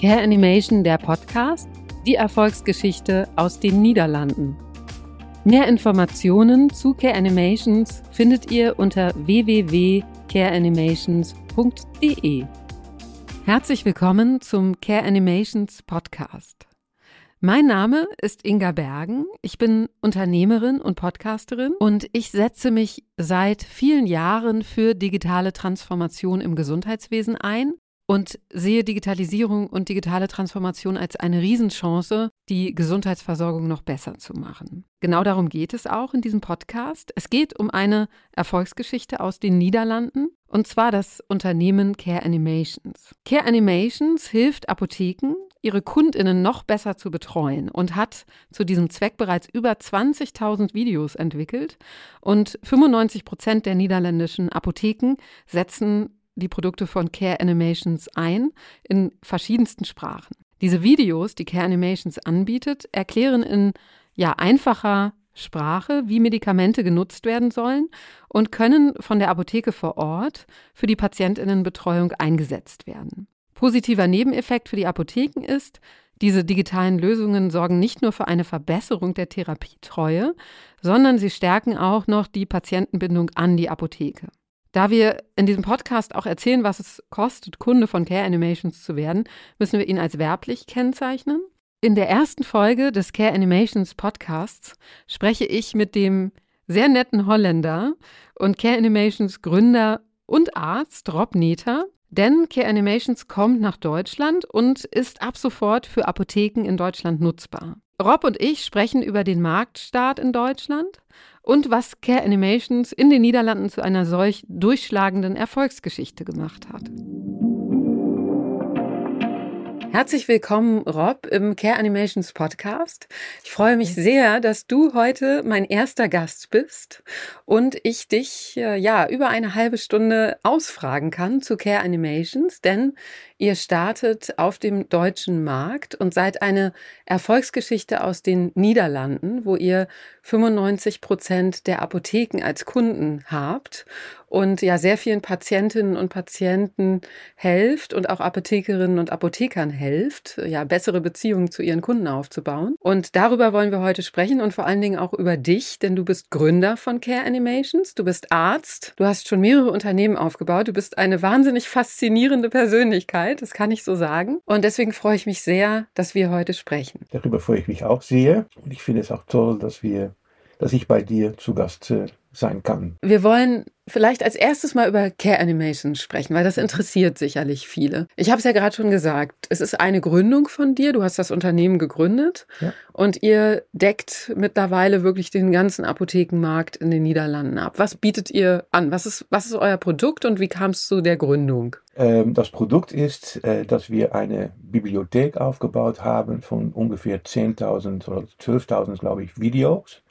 Care Animation, der Podcast, die Erfolgsgeschichte aus den Niederlanden. Mehr Informationen zu Care Animations findet ihr unter www.careanimations.de. Herzlich willkommen zum Care Animations Podcast. Mein Name ist Inga Bergen. Ich bin Unternehmerin und Podcasterin und ich setze mich seit vielen Jahren für digitale Transformation im Gesundheitswesen ein und sehe Digitalisierung und digitale Transformation als eine Riesenchance, die Gesundheitsversorgung noch besser zu machen. Genau darum geht es auch in diesem Podcast. Es geht um eine Erfolgsgeschichte aus den Niederlanden und zwar das Unternehmen Care Animations. Care Animations hilft Apotheken, ihre Kundinnen noch besser zu betreuen und hat zu diesem Zweck bereits über 20.000 Videos entwickelt und 95 Prozent der niederländischen Apotheken setzen die Produkte von Care Animations ein in verschiedensten Sprachen. Diese Videos, die Care Animations anbietet, erklären in ja einfacher Sprache, wie Medikamente genutzt werden sollen und können von der Apotheke vor Ort für die Patientinnenbetreuung eingesetzt werden. Positiver Nebeneffekt für die Apotheken ist, diese digitalen Lösungen sorgen nicht nur für eine Verbesserung der Therapietreue, sondern sie stärken auch noch die Patientenbindung an die Apotheke. Da wir in diesem Podcast auch erzählen, was es kostet, Kunde von Care Animations zu werden, müssen wir ihn als werblich kennzeichnen. In der ersten Folge des Care Animations Podcasts spreche ich mit dem sehr netten Holländer und Care Animations Gründer und Arzt Rob Neter. Denn Care Animations kommt nach Deutschland und ist ab sofort für Apotheken in Deutschland nutzbar. Rob und ich sprechen über den Marktstart in Deutschland und was Care Animations in den Niederlanden zu einer solch durchschlagenden Erfolgsgeschichte gemacht hat. Herzlich willkommen, Rob, im Care Animations Podcast. Ich freue mich sehr, dass du heute mein erster Gast bist und ich dich äh, ja über eine halbe Stunde ausfragen kann zu Care Animations, denn ihr startet auf dem deutschen Markt und seid eine Erfolgsgeschichte aus den Niederlanden, wo ihr 95 Prozent der Apotheken als Kunden habt und ja sehr vielen Patientinnen und Patienten helft und auch Apothekerinnen und Apothekern helft, ja bessere Beziehungen zu ihren Kunden aufzubauen. Und darüber wollen wir heute sprechen und vor allen Dingen auch über dich, denn du bist Gründer von Care Animations, du bist Arzt, du hast schon mehrere Unternehmen aufgebaut, du bist eine wahnsinnig faszinierende Persönlichkeit, das kann ich so sagen. Und deswegen freue ich mich sehr, dass wir heute sprechen. Darüber freue ich mich auch sehr und ich finde es auch toll, dass wir dass ich bei dir zu Gast äh, sein kann. Wir wollen vielleicht als erstes mal über Care Animation sprechen, weil das interessiert sicherlich viele. Ich habe es ja gerade schon gesagt, es ist eine Gründung von dir, du hast das Unternehmen gegründet ja. und ihr deckt mittlerweile wirklich den ganzen Apothekenmarkt in den Niederlanden ab. Was bietet ihr an? Was ist, was ist euer Produkt und wie kam es zu der Gründung? Ähm, das Produkt ist, äh, dass wir eine Bibliothek aufgebaut haben von ungefähr 10.000 oder 12.000, glaube ich, Videos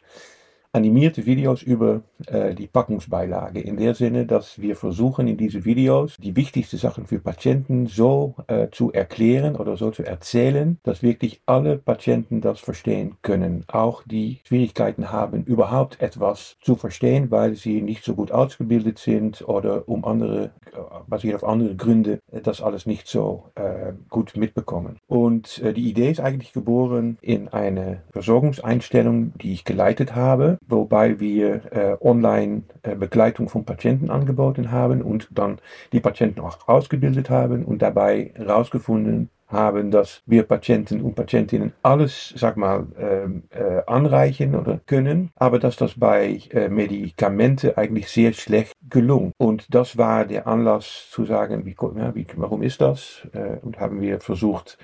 animierte Videos über äh, die Packungsbeilage. In der Sinne, dass wir versuchen, in diese Videos die wichtigsten Sachen für Patienten so äh, zu erklären oder so zu erzählen, dass wirklich alle Patienten das verstehen können. Auch die Schwierigkeiten haben, überhaupt etwas zu verstehen, weil sie nicht so gut ausgebildet sind oder um andere, äh, basiert auf andere Gründe, äh, das alles nicht so äh, gut mitbekommen. Und äh, die Idee ist eigentlich geboren in eine Versorgungseinstellung, die ich geleitet habe wobei wir äh, online äh, Begleitung von Patienten angeboten haben und dann die Patienten auch ausgebildet haben und dabei herausgefunden haben, dass wir Patienten und Patientinnen alles, sag mal, ähm, äh, anreichen oder können, aber dass das bei äh, Medikamente eigentlich sehr schlecht gelungen. Und das war der Anlass zu sagen, wie, ja, wie, warum ist das? Äh, und haben wir versucht,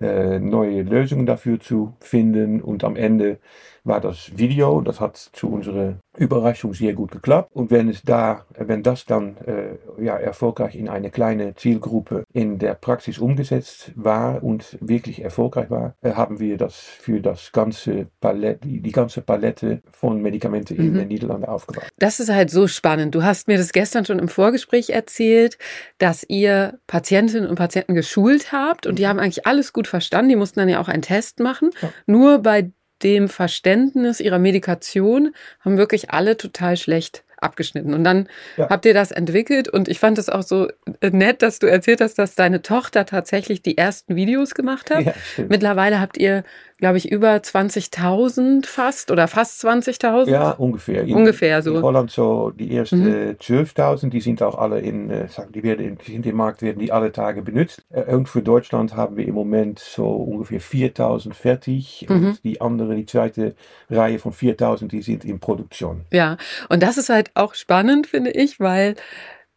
äh, neue Lösungen dafür zu finden und am Ende war das Video. Das hat zu unserer Überraschung sehr gut geklappt. Und wenn es da, wenn das dann äh, ja, erfolgreich in eine kleine Zielgruppe in der Praxis umgesetzt war und wirklich erfolgreich war, äh, haben wir das für das ganze Palette, die, die ganze Palette von Medikamenten mhm. in den Niederlanden aufgebaut. Das ist halt so spannend. Du hast mir das gestern schon im Vorgespräch erzählt, dass ihr Patientinnen und Patienten geschult habt und die mhm. haben eigentlich alles gut verstanden. Die mussten dann ja auch einen Test machen. Ja. Nur bei dem Verständnis ihrer Medikation haben wirklich alle total schlecht abgeschnitten. Und dann ja. habt ihr das entwickelt und ich fand es auch so äh, nett, dass du erzählt hast, dass deine Tochter tatsächlich die ersten Videos gemacht hat. Ja, Mittlerweile habt ihr glaube ich, über 20.000 fast oder fast 20.000? Ja, ungefähr. In, ungefähr so. In Holland so die ersten mhm. 12.000, die sind auch alle in, äh, die, werden, sind im Markt, werden die alle Tage benutzt. Äh, und für Deutschland haben wir im Moment so ungefähr 4.000 fertig mhm. und die andere, die zweite Reihe von 4.000, die sind in Produktion. Ja, und das ist halt auch spannend, finde ich, weil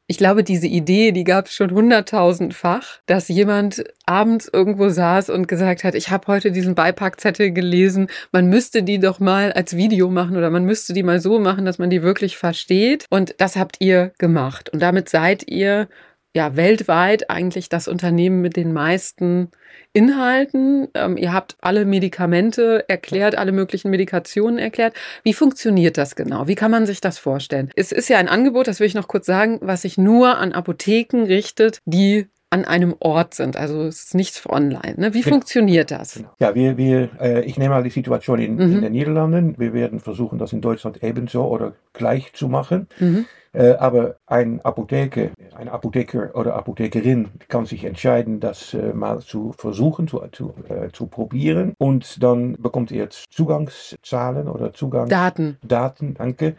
ich glaube, diese Idee, die gab es schon hunderttausendfach, dass jemand abends irgendwo saß und gesagt hat, ich habe heute diesen Beipackzettel gelesen, man müsste die doch mal als Video machen oder man müsste die mal so machen, dass man die wirklich versteht. Und das habt ihr gemacht. Und damit seid ihr ja weltweit eigentlich das Unternehmen mit den meisten Inhalten. Ähm, ihr habt alle Medikamente erklärt, alle möglichen Medikationen erklärt. Wie funktioniert das genau? Wie kann man sich das vorstellen? Es ist ja ein Angebot, das will ich noch kurz sagen, was sich nur an Apotheken richtet, die an einem Ort sind. Also es ist nichts für online. Ne? Wie genau. funktioniert das? Genau. Ja, wir, wir, äh, ich nehme mal die Situation in, mhm. in den Niederlanden. Wir werden versuchen, das in Deutschland ebenso oder gleich zu machen. Mhm. Äh, aber ein Apotheker, ein Apotheker oder Apothekerin kann sich entscheiden, das äh, mal zu versuchen, zu, zu, äh, zu probieren. Und dann bekommt er Zugangszahlen oder Zugangsdaten. Daten, danke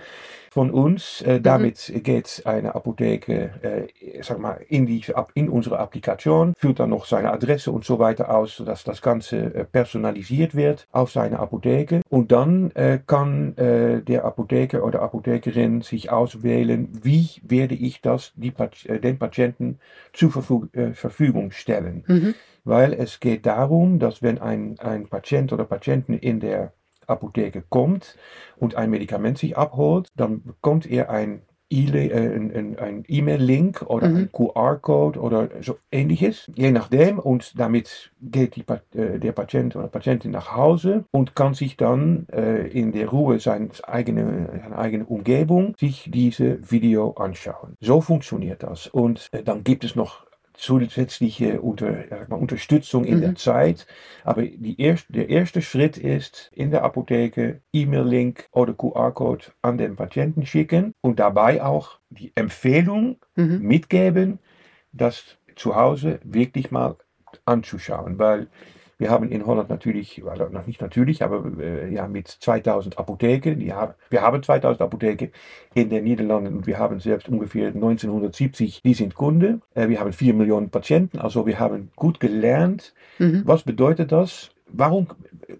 von uns. Äh, mhm. damit mhm. geht eine Apotheke äh, sag mal, in, die, in unsere Applikation, führt dann noch seine Adresse und so weiter aus, sodass das Ganze äh, personalisiert wird auf seine Apotheke. Und dann kann der Apotheker oder Apothekerin sich auswählen, wie werde ich das die, äh, den Patienten zur Verfügung stellen. Mhm. Weil es geht darum, dass wenn ein, ein Patient oder Patientin in der Apotheke kommt und ein Medikament sich abholt, dann bekommt er ein E-Mail-Link oder mhm. ein QR-Code oder so ähnliches, je nachdem. Und damit geht die, äh, der Patient oder Patientin nach Hause und kann sich dann äh, in der Ruhe eigene, seiner eigenen Umgebung sich diese Video anschauen. So funktioniert das. Und äh, dann gibt es noch zusätzliche unter, mal, Unterstützung in mhm. der Zeit. Aber erst, der erste Schritt ist in der Apotheke E-Mail-Link oder QR-Code an den Patienten schicken und dabei auch die Empfehlung mhm. mitgeben, das zu Hause wirklich mal anzuschauen, weil wir haben in Holland natürlich, also noch nicht natürlich, aber ja mit 2000 Apotheken. Die haben, wir haben 2000 Apotheken in den Niederlanden und wir haben selbst ungefähr 1970, die sind Kunde. Äh, wir haben 4 Millionen Patienten, also wir haben gut gelernt. Mhm. Was bedeutet das? Warum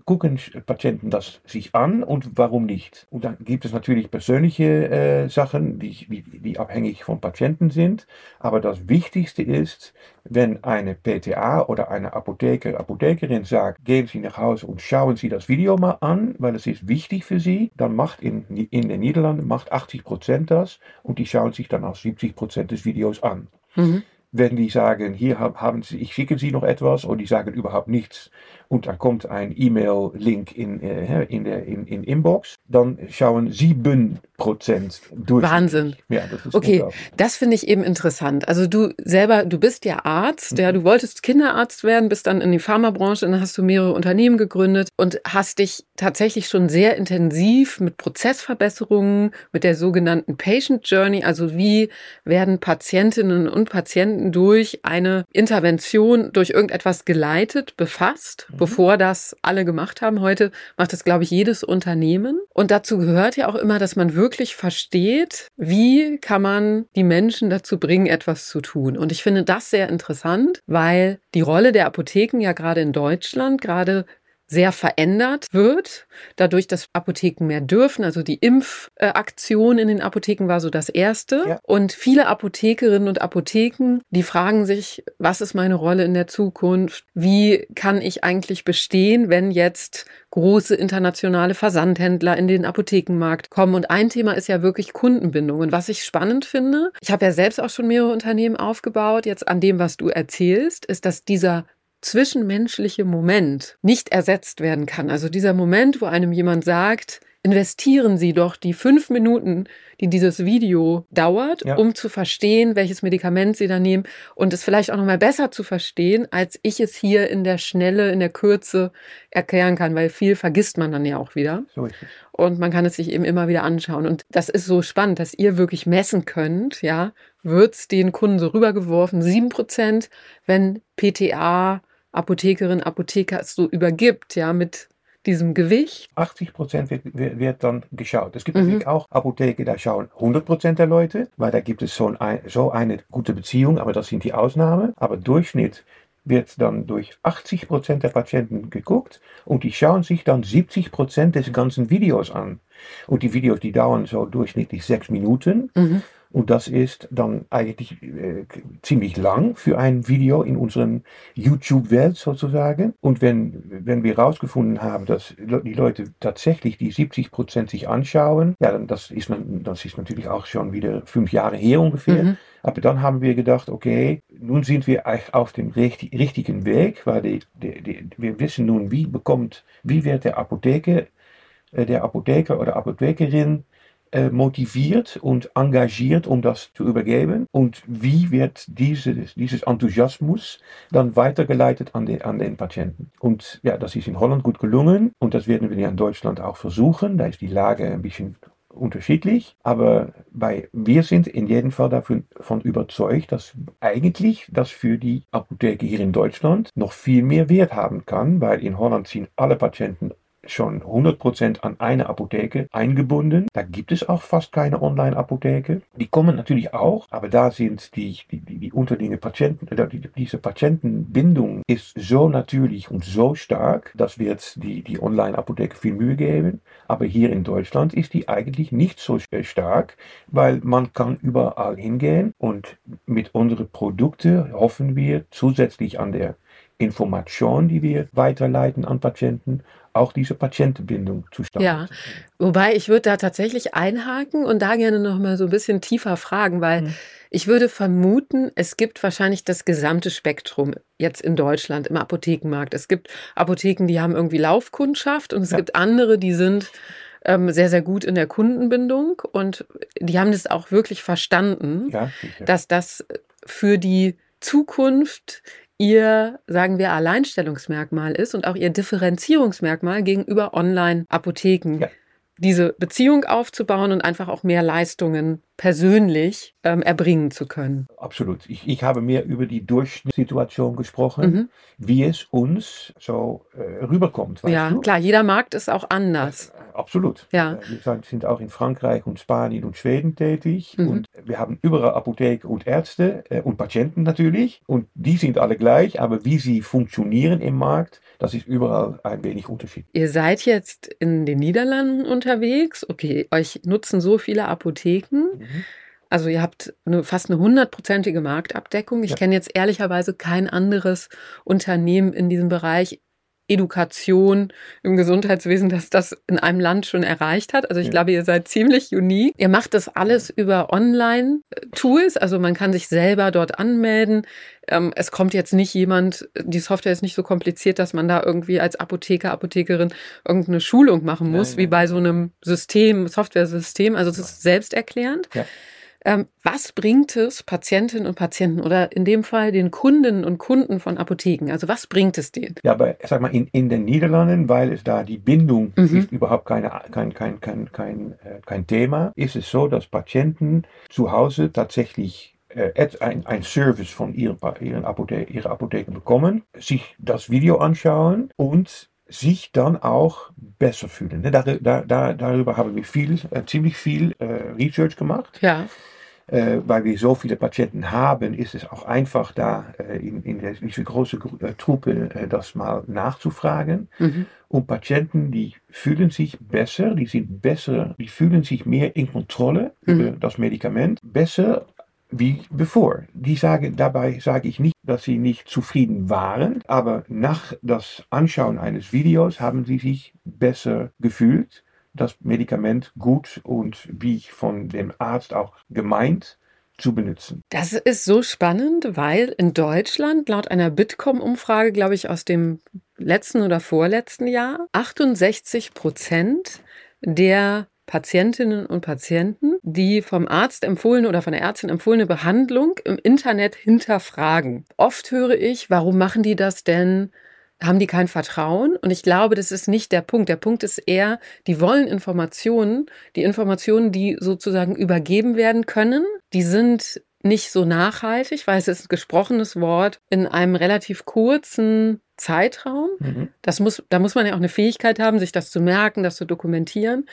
gucken Patienten das sich an und warum nicht? Und dann gibt es natürlich persönliche äh, Sachen, die, die, abhängig von Patienten sind. Aber das Wichtigste ist, wenn eine PTA oder eine Apotheker, Apothekerin sagt, gehen Sie nach Hause und schauen Sie das Video mal an, weil es ist wichtig für Sie, dann macht in, in den Niederlanden macht 80 Prozent das und die schauen sich dann auch 70 Prozent des Videos an. Mhm wenn die sagen, hier haben Sie, ich schicke Sie noch etwas und die sagen überhaupt nichts, und da kommt ein E-Mail-Link in, äh, in der in, in Inbox, dann schauen sieben Prozent durch. Wahnsinn. Ja, das ist okay, das finde ich eben interessant. Also du selber, du bist ja Arzt, mhm. ja, du wolltest Kinderarzt werden, bist dann in die Pharmabranche, dann hast du mehrere Unternehmen gegründet und hast dich tatsächlich schon sehr intensiv mit Prozessverbesserungen, mit der sogenannten Patient Journey, also wie werden Patientinnen und Patienten durch eine Intervention, durch irgendetwas geleitet, befasst. Mhm bevor das alle gemacht haben. Heute macht das, glaube ich, jedes Unternehmen. Und dazu gehört ja auch immer, dass man wirklich versteht, wie kann man die Menschen dazu bringen, etwas zu tun. Und ich finde das sehr interessant, weil die Rolle der Apotheken ja gerade in Deutschland gerade sehr verändert wird, dadurch, dass Apotheken mehr dürfen. Also die Impfaktion in den Apotheken war so das erste. Ja. Und viele Apothekerinnen und Apotheken, die fragen sich, was ist meine Rolle in der Zukunft? Wie kann ich eigentlich bestehen, wenn jetzt große internationale Versandhändler in den Apothekenmarkt kommen? Und ein Thema ist ja wirklich Kundenbindung. Und was ich spannend finde, ich habe ja selbst auch schon mehrere Unternehmen aufgebaut, jetzt an dem, was du erzählst, ist, dass dieser zwischenmenschliche Moment nicht ersetzt werden kann. Also dieser Moment, wo einem jemand sagt, investieren Sie doch die fünf Minuten, die dieses Video dauert, ja. um zu verstehen, welches Medikament Sie da nehmen und es vielleicht auch nochmal besser zu verstehen, als ich es hier in der Schnelle, in der Kürze erklären kann, weil viel vergisst man dann ja auch wieder. So. Und man kann es sich eben immer wieder anschauen. Und das ist so spannend, dass ihr wirklich messen könnt, ja, wird es den Kunden so rübergeworfen, sieben Prozent, wenn PTA Apothekerin, Apotheker es so übergibt, ja, mit diesem Gewicht? 80 Prozent wird, wird, wird, dann geschaut. Es gibt mhm. natürlich auch Apotheken, da schauen 100 Prozent der Leute, weil da gibt es so, ein, so eine gute Beziehung, aber das sind die Ausnahmen. Aber Durchschnitt wird dann durch 80 Prozent der Patienten geguckt und die schauen sich dann 70 Prozent des ganzen Videos an. Und die Videos, die dauern so durchschnittlich sechs Minuten. Mhm. Und das ist dann eigentlich äh, ziemlich lang für ein Video in unserem YouTube-Welt sozusagen. Und wenn, wenn wir herausgefunden haben, dass die Leute tatsächlich die 70 Prozent sich anschauen, ja, dann das ist, man, das ist natürlich auch schon wieder fünf Jahre her ungefähr. Mhm. Aber dann haben wir gedacht, okay, nun sind wir auf dem richtigen Weg, weil die, die, die, wir wissen nun, wie bekommt, wie wird der Apotheker, äh, der Apotheker oder Apothekerin motiviert und engagiert, um das zu übergeben? Und wie wird dieses, dieses Enthusiasmus dann weitergeleitet an, die, an den Patienten? Und ja, das ist in Holland gut gelungen und das werden wir ja in Deutschland auch versuchen. Da ist die Lage ein bisschen unterschiedlich, aber bei, wir sind in jedem Fall davon überzeugt, dass eigentlich das für die Apotheke hier in Deutschland noch viel mehr Wert haben kann, weil in Holland sind alle Patienten schon 100% an eine Apotheke eingebunden. Da gibt es auch fast keine Online-Apotheke. Die kommen natürlich auch, aber da sind die, die, die, Unterlinge Patienten, äh, die, diese Patientenbindung ist so natürlich und so stark, dass wird die, die Online-Apotheke viel Mühe geben. Aber hier in Deutschland ist die eigentlich nicht so stark, weil man kann überall hingehen und mit unseren Produkten hoffen wir zusätzlich an der Information, die wir weiterleiten an Patienten, auch diese Patientenbindung zu starten. Ja, wobei ich würde da tatsächlich einhaken und da gerne noch mal so ein bisschen tiefer fragen, weil mhm. ich würde vermuten, es gibt wahrscheinlich das gesamte Spektrum jetzt in Deutschland im Apothekenmarkt. Es gibt Apotheken, die haben irgendwie Laufkundschaft und es ja. gibt andere, die sind ähm, sehr, sehr gut in der Kundenbindung und die haben das auch wirklich verstanden, ja, dass das für die Zukunft ihr, sagen wir, Alleinstellungsmerkmal ist und auch ihr Differenzierungsmerkmal gegenüber Online-Apotheken. Ja. Diese Beziehung aufzubauen und einfach auch mehr Leistungen persönlich ähm, erbringen zu können. Absolut. Ich, ich habe mehr über die Durchschnittssituation gesprochen, mhm. wie es uns so äh, rüberkommt. ja, du? klar, jeder Markt ist auch anders. Äh, absolut. Ja. Äh, wir sind auch in Frankreich und Spanien und Schweden tätig mhm. und wir haben überall Apotheken und Ärzte äh, und Patienten natürlich und die sind alle gleich, aber wie sie funktionieren im Markt, das ist überall ein wenig unterschiedlich. Ihr seid jetzt in den Niederlanden unterwegs. Okay, euch nutzen so viele Apotheken. Mhm. Mhm. Also ihr habt eine, fast eine hundertprozentige Marktabdeckung. Ich ja. kenne jetzt ehrlicherweise kein anderes Unternehmen in diesem Bereich Education im Gesundheitswesen, das das in einem Land schon erreicht hat. Also ich ja. glaube, ihr seid ziemlich unique. Ihr macht das alles über Online-Tools, also man kann sich selber dort anmelden. Ähm, es kommt jetzt nicht jemand, die Software ist nicht so kompliziert, dass man da irgendwie als Apotheker, Apothekerin irgendeine Schulung machen muss, nein, nein. wie bei so einem System, Software-System. Also es ist selbsterklärend. Ja. Ähm, was bringt es Patientinnen und Patienten oder in dem Fall den Kundinnen und Kunden von Apotheken? Also was bringt es denen? Ja, aber sag mal, in, in den Niederlanden, weil es da die Bindung mhm. ist überhaupt keine, kein, kein, kein, kein, äh, kein Thema, ist es so, dass Patienten zu Hause tatsächlich äh, ein, ein Service von ihren, ihren Apotheke, ihrer Apotheke bekommen, sich das Video anschauen und sich dann auch besser fühlen. Dar, dar, dar, darüber haben wir viel, äh, ziemlich viel äh, Research gemacht. Ja. Äh, weil wir so viele Patienten haben, ist es auch einfach da äh, in, in diese große äh, Truppe äh, das mal nachzufragen. Mhm. Und Patienten, die fühlen sich besser, die sind besser, die fühlen sich mehr in Kontrolle mhm. über das Medikament, besser wie bevor. Die sagen, dabei sage ich nicht, dass sie nicht zufrieden waren, aber nach das Anschauen eines Videos haben sie sich besser gefühlt, das Medikament gut und wie von dem Arzt auch gemeint zu benutzen. Das ist so spannend, weil in Deutschland laut einer Bitkom-Umfrage, glaube ich, aus dem letzten oder vorletzten Jahr, 68 Prozent der Patientinnen und Patienten, die vom Arzt empfohlene oder von der Ärztin empfohlene Behandlung im Internet hinterfragen. Oft höre ich, warum machen die das denn? Haben die kein Vertrauen? Und ich glaube, das ist nicht der Punkt. Der Punkt ist eher, die wollen Informationen, die Informationen, die sozusagen übergeben werden können, die sind nicht so nachhaltig, weil es ist ein gesprochenes Wort in einem relativ kurzen Zeitraum. Mhm. Das muss, da muss man ja auch eine Fähigkeit haben, sich das zu merken, das zu dokumentieren.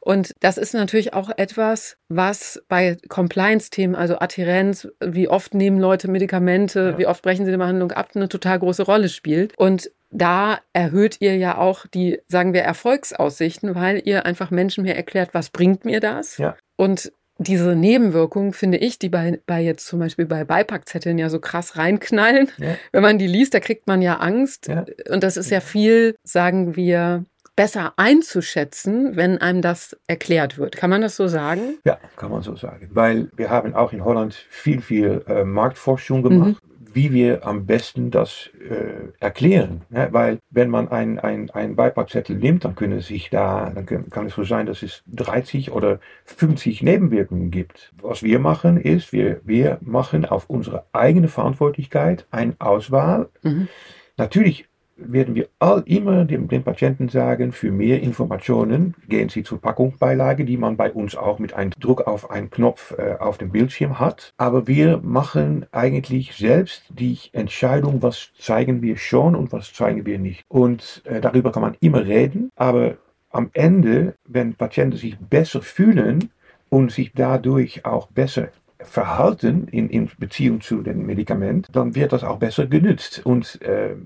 Und das ist natürlich auch etwas, was bei Compliance-Themen, also Adherenz, wie oft nehmen Leute Medikamente, ja. wie oft brechen sie die Behandlung ab, eine total große Rolle spielt. Und da erhöht ihr ja auch die, sagen wir, Erfolgsaussichten, weil ihr einfach Menschen mehr erklärt, was bringt mir das? Ja. Und diese Nebenwirkungen, finde ich, die bei, bei jetzt zum Beispiel bei Beipackzetteln ja so krass reinknallen. Ja. Wenn man die liest, da kriegt man ja Angst. Ja. Und das ist ja viel, sagen wir, besser einzuschätzen, wenn einem das erklärt wird. Kann man das so sagen? Ja, kann man so sagen. Weil wir haben auch in Holland viel, viel äh, Marktforschung gemacht. Mhm wie wir am besten das äh, erklären. Ja, weil wenn man ein, ein, ein Beipackzettel nimmt, dann können sich da, dann kann, kann es so sein, dass es 30 oder 50 Nebenwirkungen gibt. Was wir machen ist, wir, wir machen auf unsere eigene Verantwortlichkeit eine Auswahl. Mhm. Natürlich werden wir all immer dem, den Patienten sagen, für mehr Informationen gehen Sie zur Packungsbeilage, die man bei uns auch mit einem Druck auf einen Knopf äh, auf dem Bildschirm hat. Aber wir machen eigentlich selbst die Entscheidung, was zeigen wir schon und was zeigen wir nicht. Und äh, darüber kann man immer reden, aber am Ende, wenn Patienten sich besser fühlen und sich dadurch auch besser verhalten in, in Beziehung zu dem Medikament, dann wird das auch besser genützt. Und äh,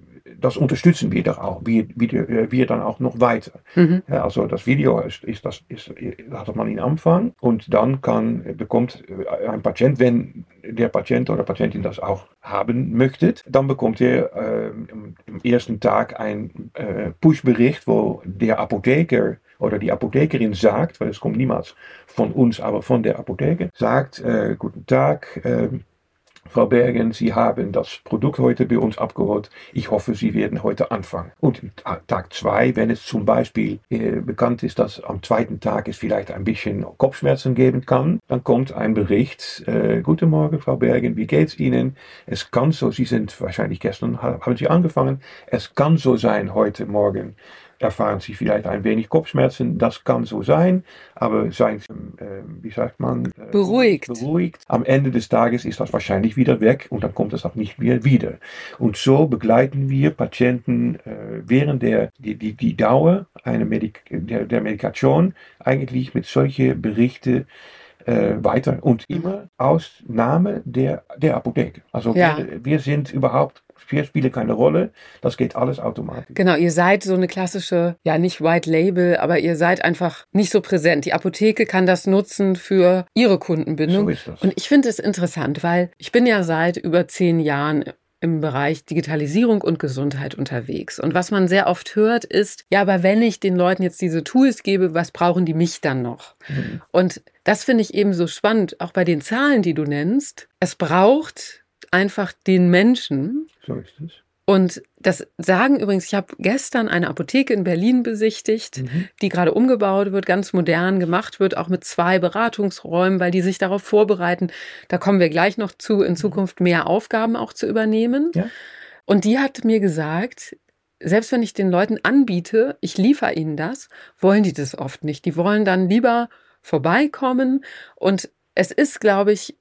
das unterstützen wir doch auch, wir, wir, wir dann auch noch weiter. Mhm. Ja, also das Video ist, ist, das, ist, hat man in Anfang und dann kann, bekommt ein Patient, wenn der Patient oder Patientin das auch haben möchte, dann bekommt er äh, am ersten Tag ein äh, Push-Bericht, wo der Apotheker oder die Apothekerin sagt, weil es kommt niemals von uns, aber von der Apotheke, sagt, äh, guten Tag, äh, Frau Bergen, Sie haben das Produkt heute bei uns abgeholt. Ich hoffe, Sie werden heute anfangen. Und Tag zwei, wenn es zum Beispiel äh, bekannt ist, dass am zweiten Tag es vielleicht ein bisschen Kopfschmerzen geben kann, dann kommt ein Bericht. Äh, Guten Morgen, Frau Bergen, wie geht's Ihnen? Es kann so, Sie sind wahrscheinlich gestern, haben Sie angefangen. Es kann so sein heute Morgen erfahren Sie vielleicht ein wenig Kopfschmerzen. Das kann so sein, aber seien Sie, äh, wie sagt man, äh, beruhigt. beruhigt. Am Ende des Tages ist das wahrscheinlich wieder weg und dann kommt es auch nicht mehr wieder. Und so begleiten wir Patienten äh, während der die, die, die Dauer einer Medik der, der Medikation eigentlich mit solchen Berichten äh, weiter und immer Ausnahme der, der Apotheke. Also ja. wir, wir sind überhaupt wir spielen keine Rolle. Das geht alles automatisch. Genau, ihr seid so eine klassische, ja nicht White Label, aber ihr seid einfach nicht so präsent. Die Apotheke kann das nutzen für ihre Kundenbindung. So ist das. Und ich finde es interessant, weil ich bin ja seit über zehn Jahren im Bereich Digitalisierung und Gesundheit unterwegs. Und was man sehr oft hört, ist, ja, aber wenn ich den Leuten jetzt diese Tools gebe, was brauchen die mich dann noch? Mhm. Und das finde ich eben so spannend, auch bei den Zahlen, die du nennst. Es braucht einfach den Menschen. So ist es. Und das sagen übrigens, ich habe gestern eine Apotheke in Berlin besichtigt, mhm. die gerade umgebaut wird, ganz modern gemacht wird, auch mit zwei Beratungsräumen, weil die sich darauf vorbereiten. Da kommen wir gleich noch zu, in mhm. Zukunft mehr Aufgaben auch zu übernehmen. Ja. Und die hat mir gesagt, selbst wenn ich den Leuten anbiete, ich liefere ihnen das, wollen die das oft nicht. Die wollen dann lieber vorbeikommen. Und es ist, glaube ich,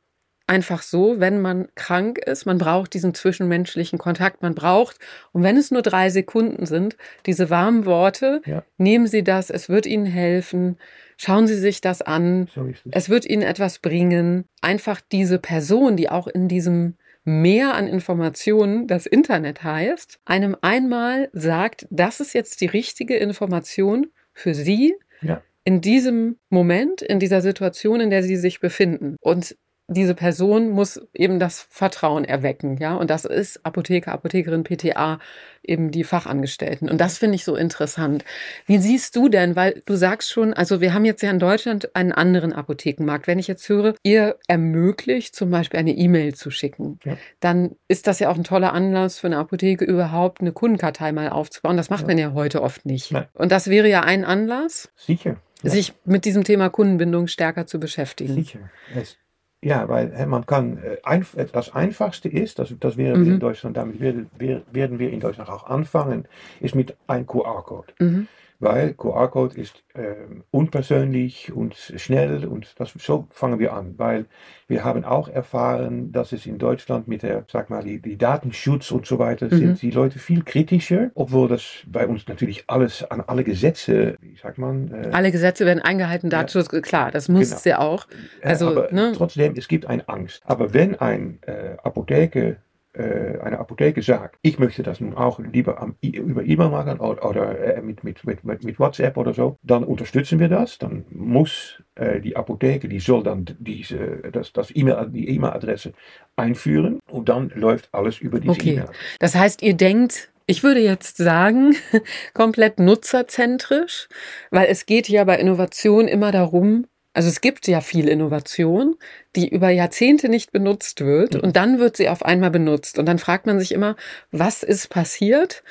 einfach so, wenn man krank ist, man braucht diesen zwischenmenschlichen Kontakt, man braucht, und wenn es nur drei Sekunden sind, diese warmen Worte, ja. nehmen Sie das, es wird Ihnen helfen, schauen Sie sich das an, so es. wird Ihnen etwas bringen. Einfach diese Person, die auch in diesem Mehr an Informationen das Internet heißt, einem einmal sagt, das ist jetzt die richtige Information für Sie. Ja in diesem Moment, in dieser Situation, in der sie sich befinden. Und diese Person muss eben das Vertrauen erwecken, ja. Und das ist Apotheker, Apothekerin, PTA, eben die Fachangestellten. Und das finde ich so interessant. Wie siehst du denn, weil du sagst schon, also wir haben jetzt ja in Deutschland einen anderen Apothekenmarkt. Wenn ich jetzt höre, ihr ermöglicht zum Beispiel eine E-Mail zu schicken, ja. dann ist das ja auch ein toller Anlass für eine Apotheke überhaupt eine Kundenkartei mal aufzubauen. Das macht ja. man ja heute oft nicht. Nein. Und das wäre ja ein Anlass. Sicher. Ja. sich mit diesem Thema Kundenbindung stärker zu beschäftigen. Sicher. Es, ja, weil äh, man kann, äh, einf das Einfachste ist, das, das wäre Mhm. in Deutschland, damit werden wir, werden wir in Deutschland auch anfangen, ist mit einem QR-Code. Mhm. Weil QR-Code ist ähm, unpersönlich und schnell und das, so fangen wir an. Weil wir haben auch erfahren, dass es in Deutschland mit der, sag mal, die, die Datenschutz und so weiter Mhm. sind die Leute viel kritischer, obwohl das bei uns natürlich alles an alle Gesetze, wie sagt man, äh, Alle Gesetze werden eingehalten, Datenschutz, klar, das muss Genau. es ja auch. Äh, Also, aber ne? trotzdem, es gibt eine Angst. Aber wenn ein äh, Apotheke, äh, eine Apotheke sagt, ich möchte das nun auch lieber am, über E-Mail machen oder, äh, mit, mit, mit, mit, mit WhatsApp oder so, dann unterstützen wir das. Dann muss äh, die Apotheke, die soll dann diese, das, das E-Mail, die E-Mail-Adresse einführen und dann läuft alles über diese Okay. E-Mail. Das heißt, ihr denkt, ich würde jetzt sagen, komplett nutzerzentrisch, weil es geht ja bei Innovation immer darum, also es gibt ja viel Innovation, die über Jahrzehnte nicht benutzt wird Mhm. und dann wird sie auf einmal benutzt und dann fragt man sich immer, was ist passiert?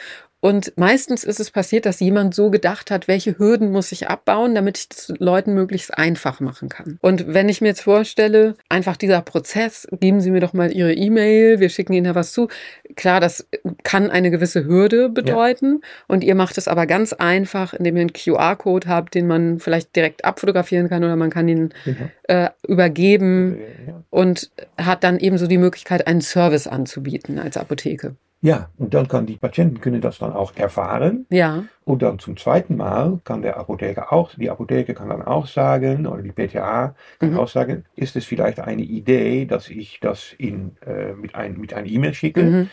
Und meistens ist es passiert, dass jemand so gedacht hat, welche Hürden muss ich abbauen, damit ich es Leuten möglichst einfach machen kann. Und wenn ich mir jetzt vorstelle, einfach dieser Prozess, geben Sie mir doch mal Ihre E-Mail, wir schicken Ihnen da was zu. Klar, das kann eine gewisse Hürde bedeuten. Und ihr macht es aber ganz einfach, indem ihr einen QR-Code habt, den man vielleicht direkt abfotografieren kann oder man kann ihn Genau. äh, übergeben Ja. und hat dann ebenso die Möglichkeit, einen Service anzubieten als Apotheke. Ja, und dann kann die Patienten können das dann auch erfahren. Ja. Und dann zum zweiten Mal kann der Apotheker auch, die Apotheke kann dann auch sagen, oder die PTA kann Mhm. auch sagen, ist es vielleicht eine Idee, dass ich das in, äh, mit ein mit einer E-Mail schicke, Mhm.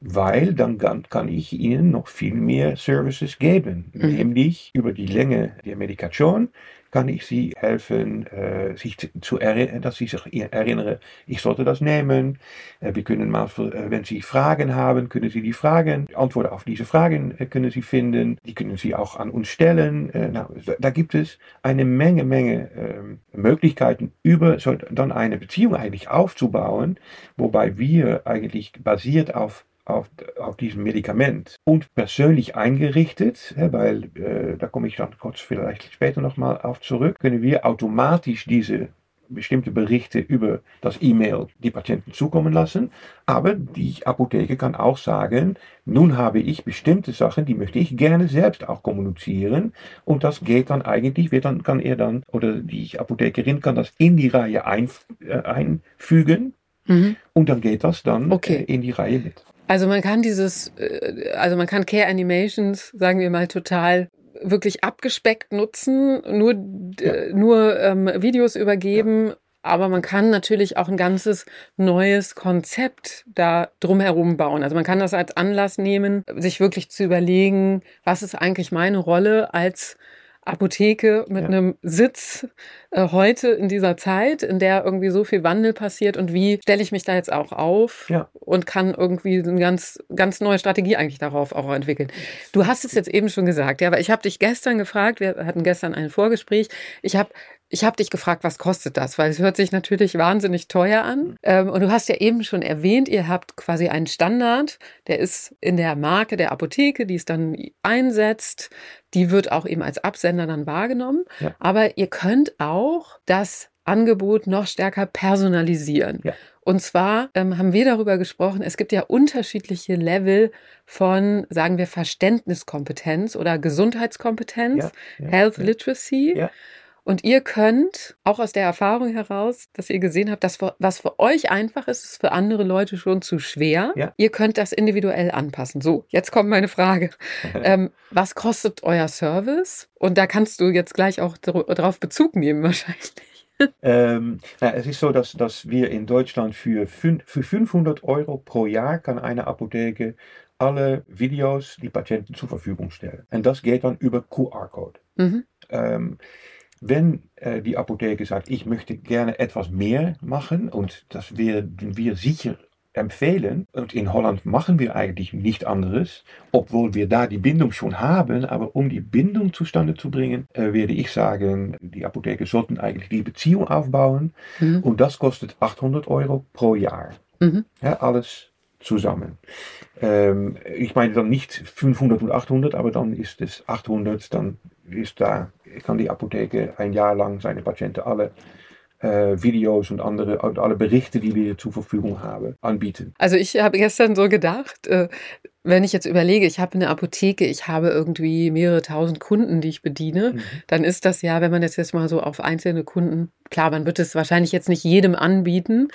weil dann kann, kann ich Ihnen noch viel mehr Services geben. Mhm. Nämlich über die Länge der Medikation kann ich Sie helfen, äh, sich zu, erinnern, dass Sie sich erinnern, ich sollte das nehmen. Äh, wir können mal, äh, wenn Sie Fragen haben, können Sie die Fragen, Antworten auf diese Fragen äh, können Sie finden. Die können Sie auch an uns stellen. Äh, na, da, da gibt es eine Menge, Menge ähm, Möglichkeiten, über so dann eine Beziehung eigentlich aufzubauen, wobei wir eigentlich basiert auf auf, auf diesem Medikament und persönlich eingerichtet, weil äh, da komme ich dann kurz vielleicht später nochmal auf zurück, können wir automatisch diese bestimmte Berichte über das E-Mail die Patienten zukommen lassen. Aber die Apotheke kann auch sagen, nun habe ich bestimmte Sachen, die möchte ich gerne selbst auch kommunizieren. Und das geht dann eigentlich, wird dann, kann er dann, oder die Apothekerin kann das in die Reihe ein, äh, einfügen. Mhm. Und dann geht das dann Okay. äh, in die Reihe mit. Also man kann dieses, äh, also man kann Care Animations, sagen wir mal, total wirklich abgespeckt nutzen, nur, äh, nur ähm, Videos übergeben. Aber man kann natürlich auch ein ganzes neues Konzept da drumherum bauen. Also man kann das als Anlass nehmen, sich wirklich zu überlegen, was ist eigentlich meine Rolle als Apotheke mit Ja. einem Sitz äh, heute in dieser Zeit, in der irgendwie so viel Wandel passiert und wie stelle ich mich da jetzt auch auf Ja. und kann irgendwie eine ganz, ganz neue Strategie eigentlich darauf auch entwickeln. Du hast es jetzt eben schon gesagt, ja, aber ich habe dich gestern gefragt, wir hatten gestern ein Vorgespräch, ich habe ich habe dich gefragt, was kostet das? Weil es hört sich natürlich wahnsinnig teuer an. Ähm, und du hast ja eben schon erwähnt, ihr habt quasi einen Standard, der ist in der Marke der Apotheke, die es dann einsetzt. Die wird auch eben als Absender dann wahrgenommen. Ja. Aber ihr könnt auch das Angebot noch stärker personalisieren. Ja. Und zwar ähm, haben wir darüber gesprochen, es gibt ja unterschiedliche Level von, sagen wir, Verständniskompetenz oder Gesundheitskompetenz, Ja, ja, Health. Literacy. Und ihr könnt auch aus der Erfahrung heraus, dass ihr gesehen habt, dass was für euch einfach ist, ist für andere Leute schon zu schwer. Ja. Ihr könnt das individuell anpassen. So, jetzt kommt meine Frage. ähm, was kostet euer Service? Und da kannst du jetzt gleich auch drauf Bezug nehmen wahrscheinlich. Ähm, na, es ist so, dass, dass wir in Deutschland für, für 500 Euro pro Jahr kann eine Apotheke alle Videos die Patienten zur Verfügung stellen. Und das geht dann über QR-Code. Mhm. Ähm, wenn äh, die Apotheke sagt, ich möchte gerne etwas mehr machen und das werden wir sicher empfehlen, und in Holland machen wir eigentlich nicht anderes, obwohl wir da die Bindung schon haben, aber um die Bindung zustande zu bringen, äh, werde ich sagen, die Apotheke sollten eigentlich die Beziehung aufbauen Mhm. und das kostet 800 Euro pro Jahr. Mhm. Ja, alles zusammen. Ähm, ich meine dann nicht 500 und 800, aber dann ist es 800, dann ist da, kann die Apotheke ein Jahr lang seine Patienten alle äh, Videos und andere und alle Berichte, die wir zur Verfügung haben, anbieten. Also ich habe gestern so gedacht, äh, wenn ich jetzt überlege, ich habe eine Apotheke, ich habe irgendwie mehrere tausend Kunden, die ich bediene, mhm. dann ist das ja, wenn man das jetzt mal so auf einzelne Kunden, klar, man wird es wahrscheinlich jetzt nicht jedem anbieten,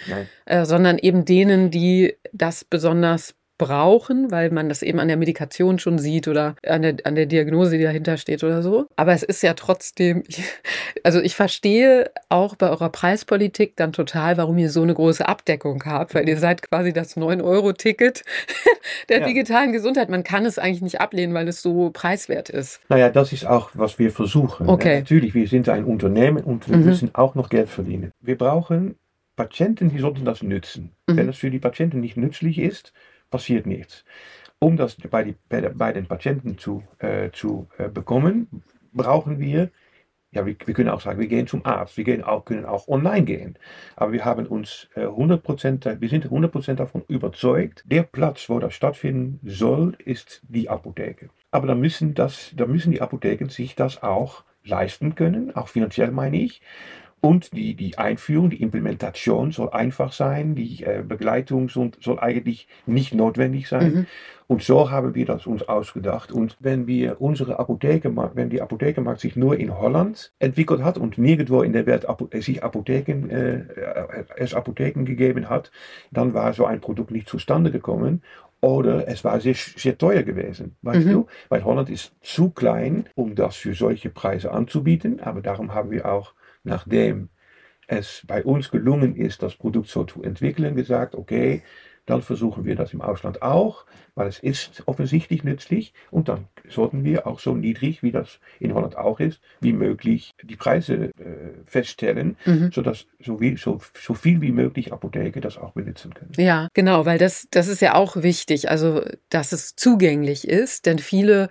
äh, sondern eben denen, die das besonders brauchen, weil man das eben an der Medikation schon sieht oder an der, an der Diagnose, die dahinter steht oder so. Aber es ist ja trotzdem, also ich verstehe auch bei eurer Preispolitik dann total, warum ihr so eine große Abdeckung habt, weil ihr seid quasi das 9-Euro-Ticket der ja. digitalen Gesundheit. Man kann es eigentlich nicht ablehnen, weil es so preiswert ist. Naja, das ist auch, was wir versuchen. Okay. Natürlich, wir sind ein Unternehmen und wir mhm. müssen auch noch Geld verdienen. Wir brauchen Patienten, die sollten das nützen. Mhm. Wenn es für die Patienten nicht nützlich ist, passiert nichts. Um das bei, die, bei den Patienten zu, äh, zu äh, bekommen, brauchen wir, ja, wir, wir, können auch sagen, wir gehen zum Arzt, wir gehen auch, können auch online gehen. Aber wir haben uns äh, 100%, wir sind 100% davon überzeugt, der Platz, wo das stattfinden soll, ist die Apotheke. Aber dann müssen, das, dann müssen die Apotheken sich das auch leisten können, auch finanziell meine ich. Und die, die Einführung, die Implementation soll einfach sein, die äh, Begleitung soll, soll, eigentlich nicht notwendig sein. Mhm. Und so haben wir das uns ausgedacht. Und wenn wir unsere Apothekenmarkt, wenn die Apothekenmarkt sich nur in Holland entwickelt hat und nirgendwo in der Welt äh, sich Apotheken, äh, äh, es Apotheken gegeben hat, dann war so ein Produkt nicht zustande gekommen. Oder es war sehr, sehr teuer gewesen, weißt mhm. du? Weil Holland ist zu klein, um das für solche Preise anzubieten. Aber darum haben wir auch nachdem es bei uns gelungen ist, das Produkt so zu entwickeln, gesagt, okay, dann versuchen wir das im Ausland auch, weil es ist offensichtlich nützlich und dann sollten wir auch so niedrig, wie das in Holland auch ist, wie möglich die Preise äh, feststellen, mhm. sodass so, wie, so, so viel wie möglich Apotheke das auch benutzen können. Ja, genau, weil das, das ist ja auch wichtig, also dass es zugänglich ist, denn viele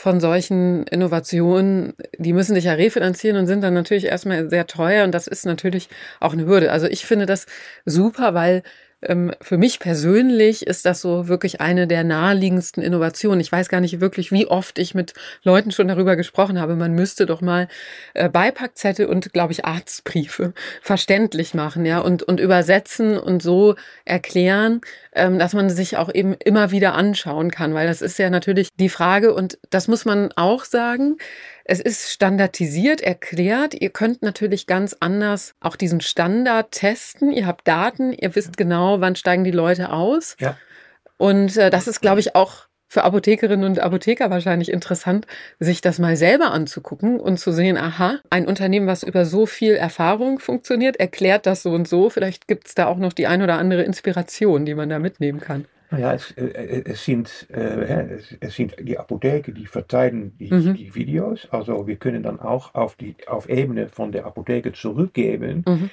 von solchen Innovationen, die müssen sich ja refinanzieren und sind dann natürlich erstmal sehr teuer und das ist natürlich auch eine Hürde. Also ich finde das super, weil ähm, für mich persönlich ist das so wirklich eine der naheliegendsten Innovationen. Ich weiß gar nicht wirklich, wie oft ich mit Leuten schon darüber gesprochen habe. Man müsste doch mal äh, Beipackzettel und, glaube ich, Arztbriefe verständlich machen, ja, und, und übersetzen und so erklären, ähm, dass man sich auch eben immer wieder anschauen kann, weil das ist ja natürlich die Frage und das muss man auch sagen. Es ist standardisiert erklärt. Ihr könnt natürlich ganz anders auch diesen Standard testen. Ihr habt Daten, ihr wisst genau, wann steigen die Leute aus. Ja. Und äh, das ist, glaube ich, auch für Apothekerinnen und Apotheker wahrscheinlich interessant, sich das mal selber anzugucken und zu sehen, aha, ein Unternehmen, was über so viel Erfahrung funktioniert, erklärt das so und so. Vielleicht gibt es da auch noch die ein oder andere Inspiration, die man da mitnehmen kann. Ja, es, es, sind, äh, es sind die Apotheken, die verteilen die, mhm. die, Videos. Also wir können dann auch auf, die, auf Ebene von der Apotheke zurückgeben. Mhm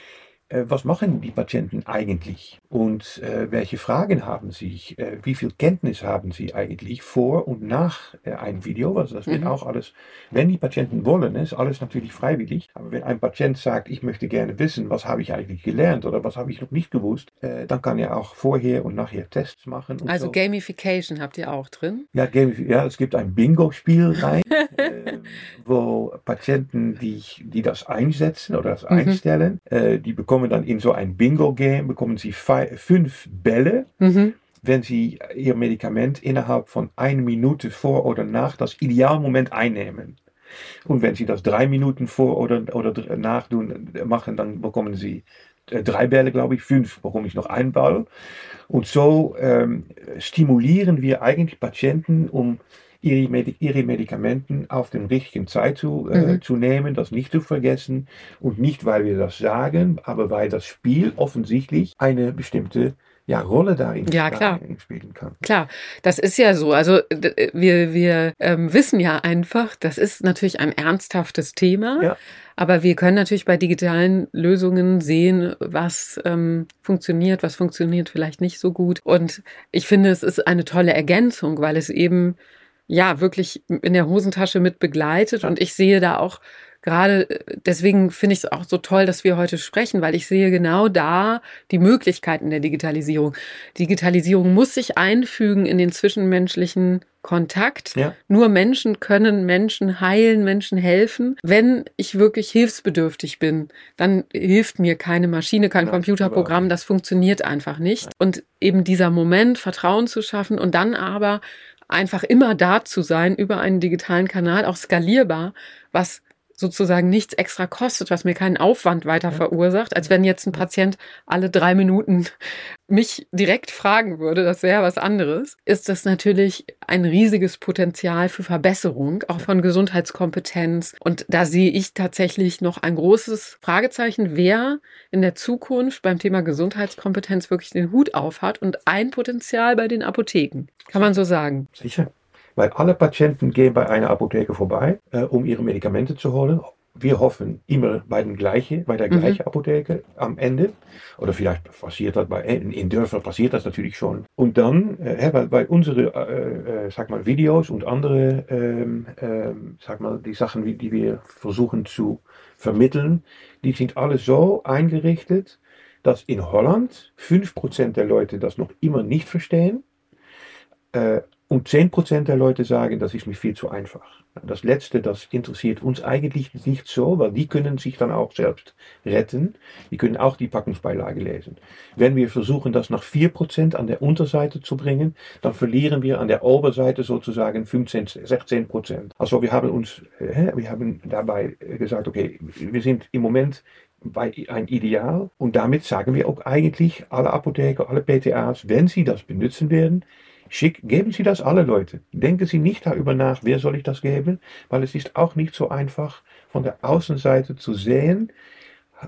was machen die Patienten eigentlich und äh, welche Fragen haben sie, äh, wie viel Kenntnis haben sie eigentlich vor und nach äh, einem Video. Also das wird mhm. auch alles, wenn die Patienten wollen, ist alles natürlich freiwillig. Aber wenn ein Patient sagt, ich möchte gerne wissen, was habe ich eigentlich gelernt oder was habe ich noch nicht gewusst, äh, dann kann er auch vorher und nachher Tests machen. also so. Gamification habt ihr auch drin? Ja, ja es gibt ein Bingo-Spiel rein, ähm, wo Patienten, die, die das einsetzen oder das mhm. einstellen, äh, die bekommen bekommen dann in so ein Bingo-Game, bekommen sie fünf Bälle. Mhm. Wenn sie ihr Medikament innerhalb von einer Minute vor oder nach das Idealmoment einnehmen. Und wenn sie das drei Minuten vor oder, oder nach tun, machen, dann bekommen sie äh, drei Bälle, glaube ich, fünf bekomme ich noch einen Ball. Und so ähm, stimulieren wir eigentlich Patienten, um ihre, Medi ihre Medikamenten auf den richtigen Zeit zu, äh, mhm. zu nehmen, das nicht zu vergessen. Und nicht, weil wir das sagen, aber weil das Spiel offensichtlich eine bestimmte ja, Rolle darin ja, klar. spielen kann. Klar, das ist ja so. Also wir, wir ähm, wissen ja einfach, das ist natürlich ein ernsthaftes Thema. Ja. Aber wir können natürlich bei digitalen Lösungen sehen, was ähm, funktioniert, was funktioniert vielleicht nicht so gut. Und ich finde, es ist eine tolle Ergänzung, weil es eben ja wirklich in der Hosentasche mit begleitet. Und ich sehe da auch gerade äh, deswegen finde ich es auch so toll, dass wir heute sprechen, weil ich sehe genau da die Möglichkeiten der Digitalisierung. Digitalisierung muss sich einfügen in den zwischenmenschlichen Kontakt. Ja. Nur Menschen können Menschen heilen, Menschen helfen. Wenn ich wirklich hilfsbedürftig bin, dann hilft mir keine Maschine, kein ja, Computerprogramm. Das funktioniert einfach nicht. Und eben dieser Moment, Vertrauen zu schaffen und dann aber einfach immer da zu sein über einen digitalen Kanal, auch skalierbar, was sozusagen nichts extra kostet, was mir keinen Aufwand weiter verursacht, als wenn jetzt ein Patient alle drei Minuten mich direkt fragen würde, das wäre was anderes, ist das natürlich ein riesiges Potenzial für Verbesserung, auch von Gesundheitskompetenz. Und da sehe ich tatsächlich noch ein großes Fragezeichen, wer in der Zukunft beim Thema Gesundheitskompetenz wirklich den Hut aufhat und ein Potenzial bei den Apotheken. Kann man so sagen. Sicher. Weil alle Patienten gehen bei einer Apotheke vorbei, äh, um ihre Medikamente zu holen. Wir hoffen immer bei, den gleiche, bei der mhm. gleichen Apotheke am Ende. Oder vielleicht passiert das bei, in Dörfern passiert das natürlich schon. Und dann, äh, weil, weil unsere, äh, äh, sag mal, Videos und andere, ähm, ähm, sag mal, die Sachen, die wir versuchen zu vermitteln, die sind alle so eingerichtet, dass in Holland 5% der Leute das noch immer nicht verstehen. Äh, und 10% der Leute sagen, das ist mir viel zu einfach. Das Letzte, das interessiert uns eigentlich nicht so, weil die können sich dann auch selbst retten. Die können auch die Packungsbeilage lesen. Wenn wir versuchen, das nach 4% an der Unterseite zu bringen, dann verlieren wir an der Oberseite sozusagen 15, 16%. Also wir haben uns, wir haben dabei gesagt, okay, wir sind im Moment bei ein Ideal und damit sagen wir auch eigentlich alle Apotheker, alle PTAs, wenn sie das benutzen werden, Schick, geben Sie das alle Leute. Denken Sie nicht darüber nach, wer soll ich das geben, weil es ist auch nicht so einfach von der Außenseite zu sehen,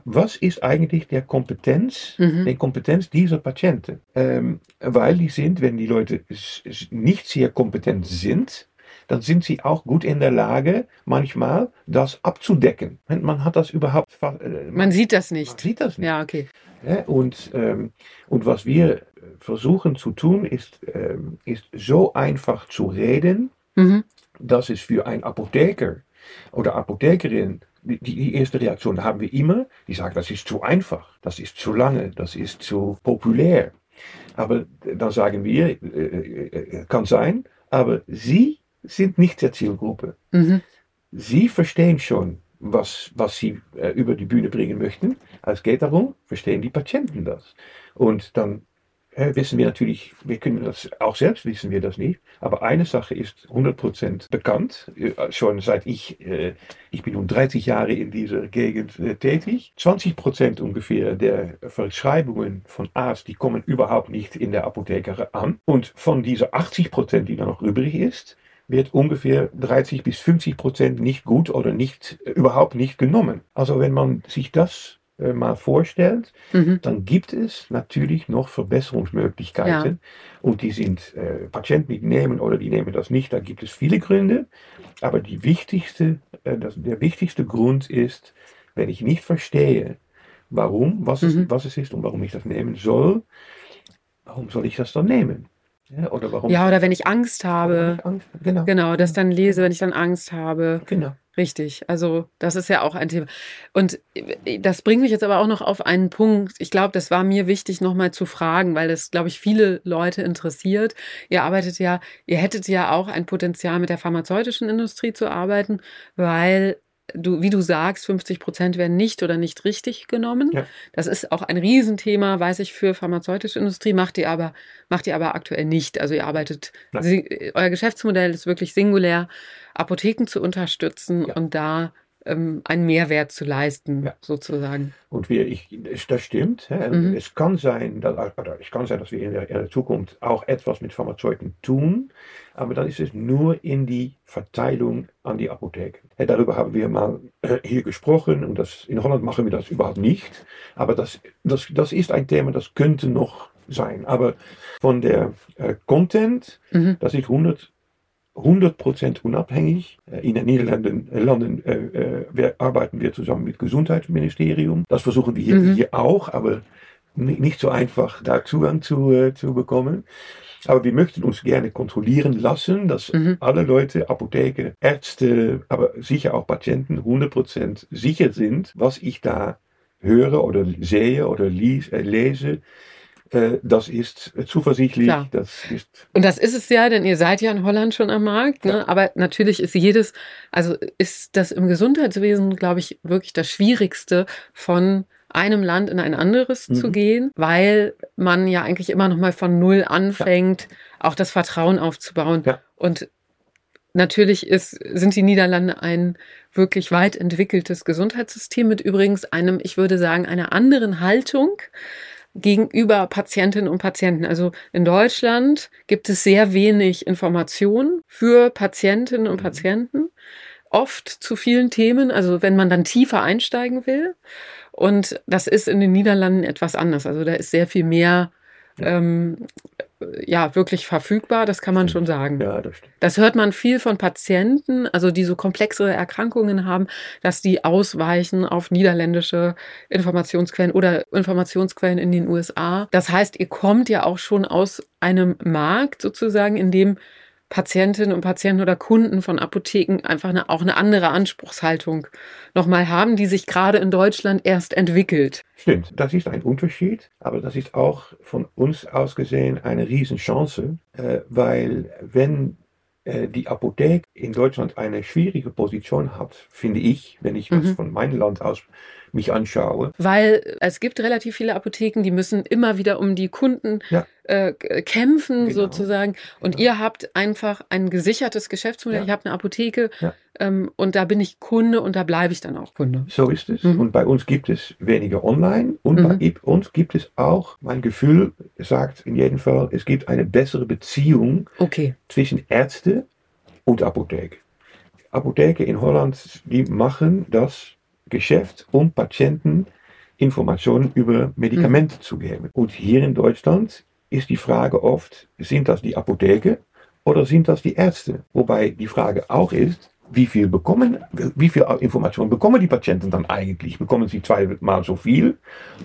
was ist eigentlich der Kompetenz, mhm. die Kompetenz dieser Patienten? Ähm, weil die sind, wenn die Leute nicht sehr kompetent sind, dann sind sie auch gut in der Lage, manchmal das abzudecken. Man hat das überhaupt. Äh, man sieht das nicht. Man sieht das nicht. Ja, okay. Ja, und, ähm, und was wir versuchen zu tun, ist, ähm, ist so einfach zu reden, mhm. dass es für einen Apotheker oder Apothekerin, die, die erste Reaktion haben wir immer, die sagen, das ist zu einfach, das ist zu lange, das ist zu populär. Aber dann sagen wir, äh, äh, äh kann sein, aber Sie sind nicht der Zielgruppe. Mhm. Sie verstehen schon, was, was sie äh, über die Bühne bringen möchten. Es geht darum, verstehen die Patienten das. Und dann äh, wissen wir natürlich, wir können das, auch selbst wissen wir das nicht, aber eine Sache ist 100% bekannt, äh, schon seit ich, äh, ich bin nun 30 Jahre in dieser Gegend äh, tätig, 20% ungefähr der Verschreibungen von Arzt, die kommen überhaupt nicht in der Apotheke an. Und von dieser 80%, die da noch übrig ist, wird ungefähr 30 bis 50 Prozent nicht gut oder nicht, überhaupt nicht genommen. Also wenn man sich das äh, mal vorstellt, mhm. dann gibt es natürlich noch Verbesserungsmöglichkeiten. Ja. Und die sind äh, Patienten, die nehmen oder die nehmen das nicht. Da gibt es viele Gründe. Aber die wichtigste, äh, das, der wichtigste Grund ist, wenn ich nicht verstehe, warum, was, mhm. es, was es ist und warum ich das nehmen soll, warum soll ich das dann nehmen? Ja, oder warum? Ja, oder wenn ich Angst habe. Ich Angst, genau. Genau, das dann lese, wenn ich dann Angst habe. Genau. Richtig. Also, das ist ja auch ein Thema. Und äh, das bringt mich jetzt aber auch noch auf einen Punkt. Ich glaube, das war mir wichtig, nochmal zu fragen, weil das, glaube ich, viele Leute interessiert. Ihr arbeitet ja, ihr hättet ja auch ein Potenzial mit der pharmazeutischen Industrie zu arbeiten, weil du, wie du sagst, 50 Prozent werden nicht oder nicht richtig genommen. Ja. Das ist auch ein Riesenthema, weiß ich, für pharmazeutische Industrie, macht ihr aber, macht ihr aber aktuell nicht. Also ihr arbeitet, euer Geschäftsmodell ist wirklich singulär, Apotheken zu unterstützen ja. und da ähm, einen Mehrwert zu leisten, ja. sozusagen. Und wir, ich, das stimmt. Mhm. Es, kann sein, dass, es kann sein, dass wir in der, in der, Zukunft auch etwas mit Pharmazeuten tun, aber dann ist es nur in die Verteilung an die Apotheken. Ja, darüber haben wir mal äh, hier gesprochen und das, in Holland machen wir das überhaupt nicht. Aber das, das, das ist ein Thema, das könnte noch sein. Aber von der äh, Content, mhm. das ist 100 100% unabhängig. Äh, in den Niederlanden äh, Landen, äh, äh, wir, arbeiten wir zusammen mit Gesundheitsministerium. Das versuchen wir hier, mhm. hier auch, aber nicht so einfach da Zugang zu, äh, zu bekommen. Aber wir möchten uns gerne kontrollieren lassen, dass mhm. alle Leute, Apotheke, Ärzte, aber sicher auch Patienten 100% sicher sind, was ich da höre oder sehe oder lese. Äh, das ist zuversichtlich. Klar. Das ist und das ist es ja, denn ihr seid ja in Holland schon am Markt. Ne? Ja. Aber natürlich ist jedes, also ist das im Gesundheitswesen, glaube ich, wirklich das Schwierigste von einem Land in ein anderes mhm. zu gehen, weil man ja eigentlich immer noch mal von Null anfängt, ja. auch das Vertrauen aufzubauen. Ja. Und natürlich ist, sind die Niederlande ein wirklich weit entwickeltes Gesundheitssystem mit übrigens einem, ich würde sagen, einer anderen Haltung gegenüber Patientinnen und Patienten. Also in Deutschland gibt es sehr wenig Informationen für Patientinnen und mhm. Patienten, oft zu vielen Themen, also wenn man dann tiefer einsteigen will. Und das ist in den Niederlanden etwas anders. Also da ist sehr viel mehr ähm, ja wirklich verfügbar, das kann man schon sagen. Ja, das stimmt. Das hört man viel von Patienten, also die so komplexere Erkrankungen haben, dass die ausweichen auf niederländische Informationsquellen oder Informationsquellen in den USA. Das heißt, ihr kommt ja auch schon aus einem Markt sozusagen, in dem Patientinnen und Patienten oder Kunden von Apotheken einfach eine, auch eine andere Anspruchshaltung nochmal haben, die sich gerade in Deutschland erst entwickelt. Stimmt, das ist ein Unterschied, aber das ist auch von uns aus gesehen eine Riesenchance, äh, weil wenn äh, die Apotheke in Deutschland eine schwierige Position hat, finde ich, wenn ich mhm. das von meinem Land aus mich anschaue. Weil es gibt relativ viele Apotheken, die müssen immer wieder um die Kunden ja. äh, kämpfen genau. sozusagen. Und genau. ihr habt einfach ein gesichertes Geschäftsmodell. Ja. Ich habe eine Apotheke ja. ähm, und da bin ich Kunde und da bleibe ich dann auch Kunde. So ist es. Mhm. Und bei uns gibt es weniger online und mhm. bei uns gibt es auch, mein Gefühl sagt in jedem Fall, es gibt eine bessere Beziehung okay. zwischen Ärzte und Apotheke. Apotheken in Holland, die machen das Geschäft, um Patienten Informationen über Medikamente mhm. zu geben. Und hier in Deutschland ist die Frage oft, sind das die Apotheke oder sind das die Ärzte? Wobei die Frage auch ist, wie viel bekommen, wie viel Informationen bekommen die Patienten dann eigentlich? Bekommen sie zweimal so viel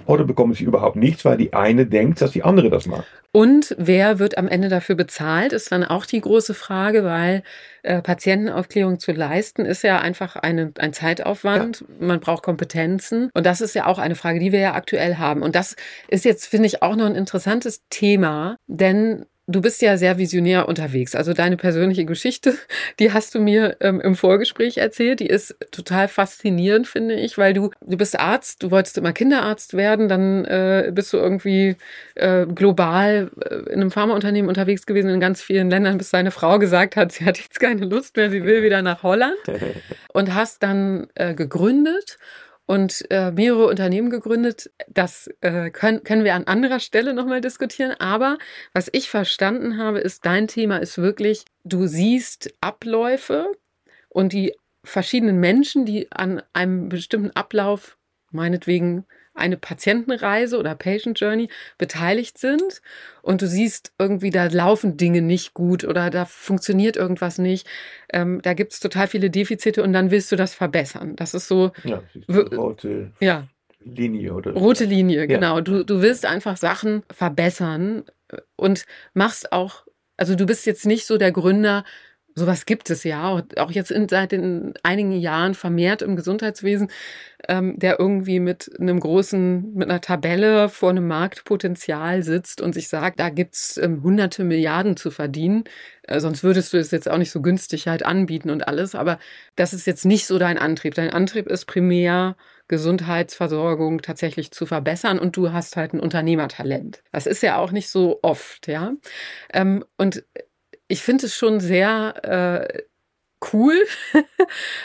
oder bekommen sie überhaupt nichts, weil die eine denkt, dass die andere das macht? Und wer wird am Ende dafür bezahlt, ist dann auch die große Frage, weil äh, Patientenaufklärung zu leisten ist ja einfach eine, ein Zeitaufwand. Ja. Man braucht Kompetenzen. Und das ist ja auch eine Frage, die wir ja aktuell haben. Und das ist jetzt, finde ich, auch noch ein interessantes Thema, denn Du bist ja sehr visionär unterwegs. Also deine persönliche Geschichte, die hast du mir ähm, im Vorgespräch erzählt. Die ist total faszinierend, finde ich, weil du, du bist Arzt, du wolltest immer Kinderarzt werden, dann äh, bist du irgendwie äh, global äh, in einem Pharmaunternehmen unterwegs gewesen in ganz vielen Ländern, bis deine Frau gesagt hat, sie hat jetzt keine Lust mehr, sie will wieder nach Holland und hast dann äh, gegründet und äh, mehrere Unternehmen gegründet. Das äh, können, können wir an anderer Stelle nochmal diskutieren. Aber was ich verstanden habe, ist, dein Thema ist wirklich, du siehst Abläufe und die verschiedenen Menschen, die an einem bestimmten Ablauf meinetwegen eine Patientenreise oder Patient Journey beteiligt sind und du siehst irgendwie, da laufen Dinge nicht gut oder da funktioniert irgendwas nicht. Ähm, da gibt es total viele Defizite und dann willst du das verbessern. Das ist so. Ja, rote ja. Linie oder Rote Linie, genau. Ja. Du, du willst einfach Sachen verbessern und machst auch, also du bist jetzt nicht so der Gründer, Sowas gibt es ja, auch jetzt in, seit den einigen Jahren vermehrt im Gesundheitswesen, ähm, der irgendwie mit einem großen, mit einer Tabelle vor einem Marktpotenzial sitzt und sich sagt, da gibt's ähm, hunderte Milliarden zu verdienen. Äh, sonst würdest du es jetzt auch nicht so günstig halt anbieten und alles. Aber das ist jetzt nicht so dein Antrieb. Dein Antrieb ist primär, Gesundheitsversorgung tatsächlich zu verbessern und du hast halt ein Unternehmertalent. Das ist ja auch nicht so oft, ja. Ähm, und ich finde es schon sehr äh, cool,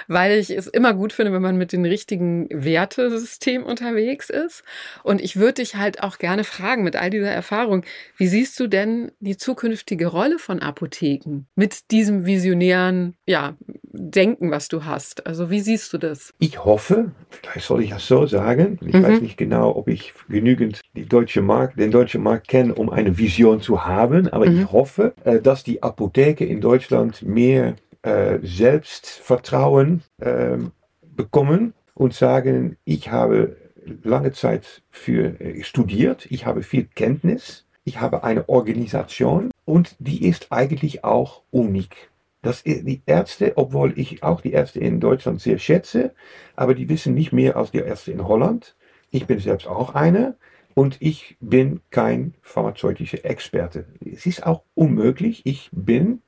weil ich es immer gut finde, wenn man mit den richtigen Wertesystem unterwegs ist. Und ich würde dich halt auch gerne fragen, mit all dieser Erfahrung, wie siehst du denn die zukünftige Rolle von Apotheken mit diesem visionären, ja, Denken, was du hast? Also wie siehst du das? Ich hoffe, vielleicht soll ich das so sagen, ich mhm. weiß nicht genau, ob ich genügend die deutsche Markt, den deutschen Markt kenne, um eine Vision zu haben, aber mhm. ich hoffe, äh, dass die Apotheke in Deutschland mehr äh, Selbstvertrauen äh, bekommen und sagen, ich habe lange Zeit für äh, studiert, ich habe viel Kenntnis, ich habe eine Organisation und die ist eigentlich auch unik. Das, die Ärzte, obwohl ich auch die Ärzte in Deutschland sehr schätze, aber die wissen nicht mehr als die Ärzte in Holland. Ich bin selbst auch einer und ich bin kein pharmazeutischer Experte. Es ist auch unmöglich. Ich bin,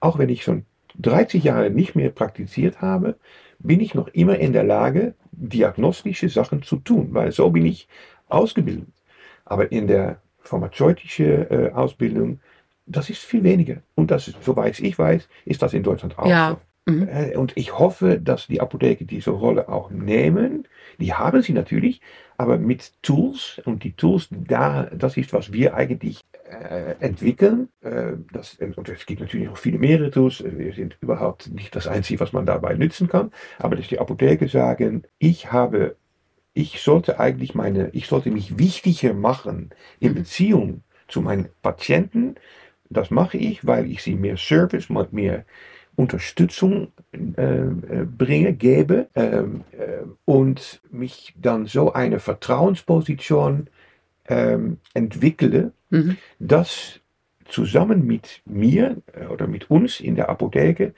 auch wenn ich schon 30 Jahre nicht mehr praktiziert habe, bin ich noch immer in der Lage, diagnostische Sachen zu tun, weil so bin ich ausgebildet. Aber in der pharmazeutischen äh, Ausbildung, das ist viel weniger. Und das, soweit ich weiß, ist das in Deutschland auch ja. so. Mhm. Äh, und ich hoffe, dass die Apotheken diese Rolle auch nehmen. Die haben sie natürlich, aber mit Tools. Und die Tools, da, das ist, was wir eigentlich äh, entwickeln. Äh, das, und es gibt natürlich noch viele mehrere Tools. Wir sind überhaupt nicht das Einzige, was man dabei nutzen kann. Aber dass die Apotheker sagen, ich habe, ich sollte eigentlich meine, ich sollte mich wichtiger machen in mhm. Beziehung zu meinen Patienten. Das mache ich, weil ich sie mehr Service, mehr Unterstützung äh, äh, bringe, gebe äh, und mich dann so eine Vertrauensposition ähm, entwickle, mhm. dass zusammen mit mir äh, oder mit uns in der Apotheke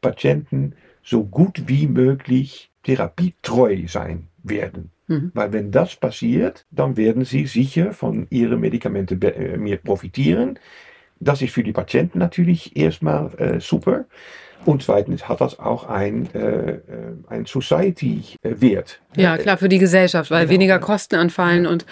Patienten so gut wie möglich therapietreu sein werden. Mhm. Weil wenn das passiert, dann werden sie sicher von ihren Medikamenten äh, mehr profitieren. Das ist für die Patienten natürlich erstmal äh, super. Und zweitens hat das auch ein, äh, äh ein Society-Wert. Ja, klar, für die Gesellschaft, weil genau. weniger Kosten anfallen ja. und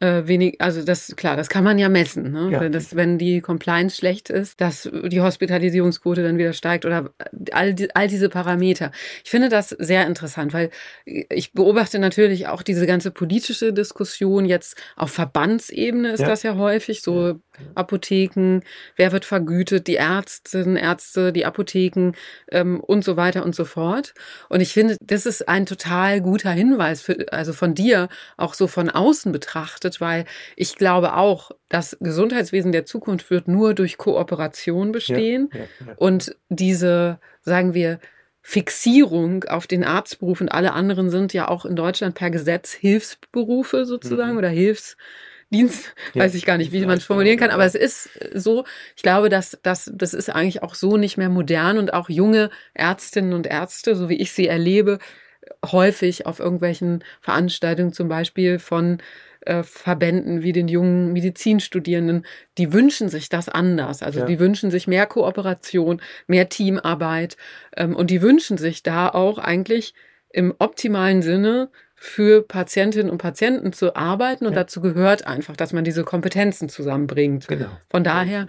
äh, wenig, also das, klar, das kann man ja messen. Ne? Ja. Das, wenn die Compliance schlecht ist, dass die Hospitalisierungsquote dann wieder steigt oder all, die, all diese Parameter. Ich finde das sehr interessant, weil ich beobachte natürlich auch diese ganze politische Diskussion jetzt auf Verbandsebene ist ja. das ja häufig, so Apotheken, wer wird vergütet, die Ärztinnen, Ärzte, die Apotheken ähm, und so weiter und so fort. Und ich finde, das ist ein total guter Hinweis, für, also von dir, auch so von außen betrachtet, weil ich glaube auch, das Gesundheitswesen der Zukunft wird nur durch Kooperation bestehen. Ja, ja, ja. Und diese, sagen wir, Fixierung auf den Arztberuf und alle anderen sind ja auch in Deutschland per Gesetz Hilfsberufe sozusagen mhm. oder Hilfs Dienst, ja. weiß ich gar nicht, wie man es formulieren kann, aber es ist so, ich glaube, dass, dass das ist eigentlich auch so nicht mehr modern und auch junge Ärztinnen und Ärzte, so wie ich sie erlebe, häufig auf irgendwelchen Veranstaltungen zum Beispiel von äh, Verbänden wie den jungen Medizinstudierenden, die wünschen sich das anders. Also ja. die wünschen sich mehr Kooperation, mehr Teamarbeit ähm, und die wünschen sich da auch eigentlich im optimalen Sinne für Patientinnen und Patienten zu arbeiten und ja. dazu gehört einfach, dass man diese Kompetenzen zusammenbringt. Genau. Von daher,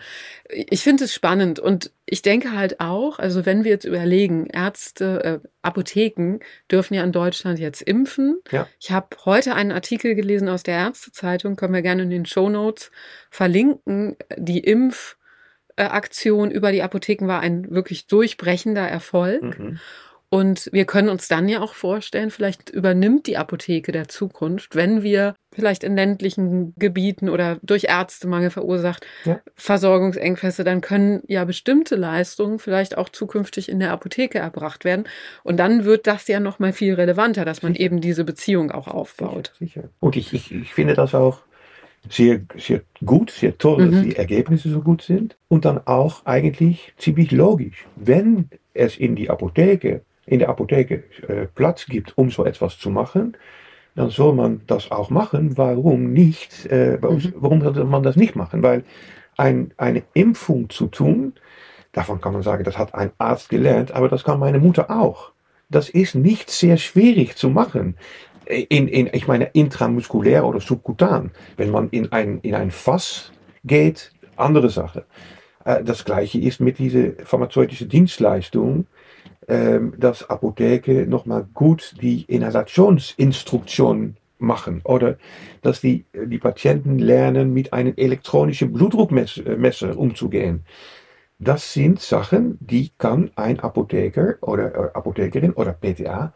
ich finde es spannend und ich denke halt auch, also wenn wir jetzt überlegen, Ärzte, äh, Apotheken dürfen ja in Deutschland jetzt impfen. Ja. Ich habe heute einen Artikel gelesen aus der Ärztezeitung, können wir gerne in den Show Notes verlinken. Die Impfaktion über die Apotheken war ein wirklich durchbrechender Erfolg. Mhm. Und wir können uns dann ja auch vorstellen, vielleicht übernimmt die Apotheke der Zukunft, wenn wir vielleicht in ländlichen Gebieten oder durch Ärztemangel verursacht ja. Versorgungsengpässe, dann können ja bestimmte Leistungen vielleicht auch zukünftig in der Apotheke erbracht werden. Und dann wird das ja noch mal viel relevanter, dass man sicher. eben diese Beziehung auch aufbaut. Sicher. sicher. Und ich, ich, ich finde das auch sehr, sehr gut, sehr toll, mhm. dass die Ergebnisse so gut sind. Und dann auch eigentlich ziemlich logisch. Wenn es in die Apotheke in der Apotheke äh, Platz gibt, um so etwas zu machen, dann soll man das auch machen. Warum nicht? Äh, mhm. Warum sollte man das nicht machen? Weil ein, eine Impfung zu tun, davon kann man sagen, das hat ein Arzt gelernt, aber das kann meine Mutter auch. Das ist nicht sehr schwierig zu machen. In, in, ich meine, intramuskulär oder subkutan. Wenn man in ein, in ein Fass geht, andere Sache. Äh, das gleiche ist mit dieser pharmazeutischen Dienstleistung ähm, dass Apotheke nochmal gut die Inhalationsinstruktion machen oder dass die, die Patienten lernen, mit einem elektronischen Blutdruckmesser umzugehen. Das sind Sachen, die kann ein Apotheker oder äh, Apothekerin oder PTA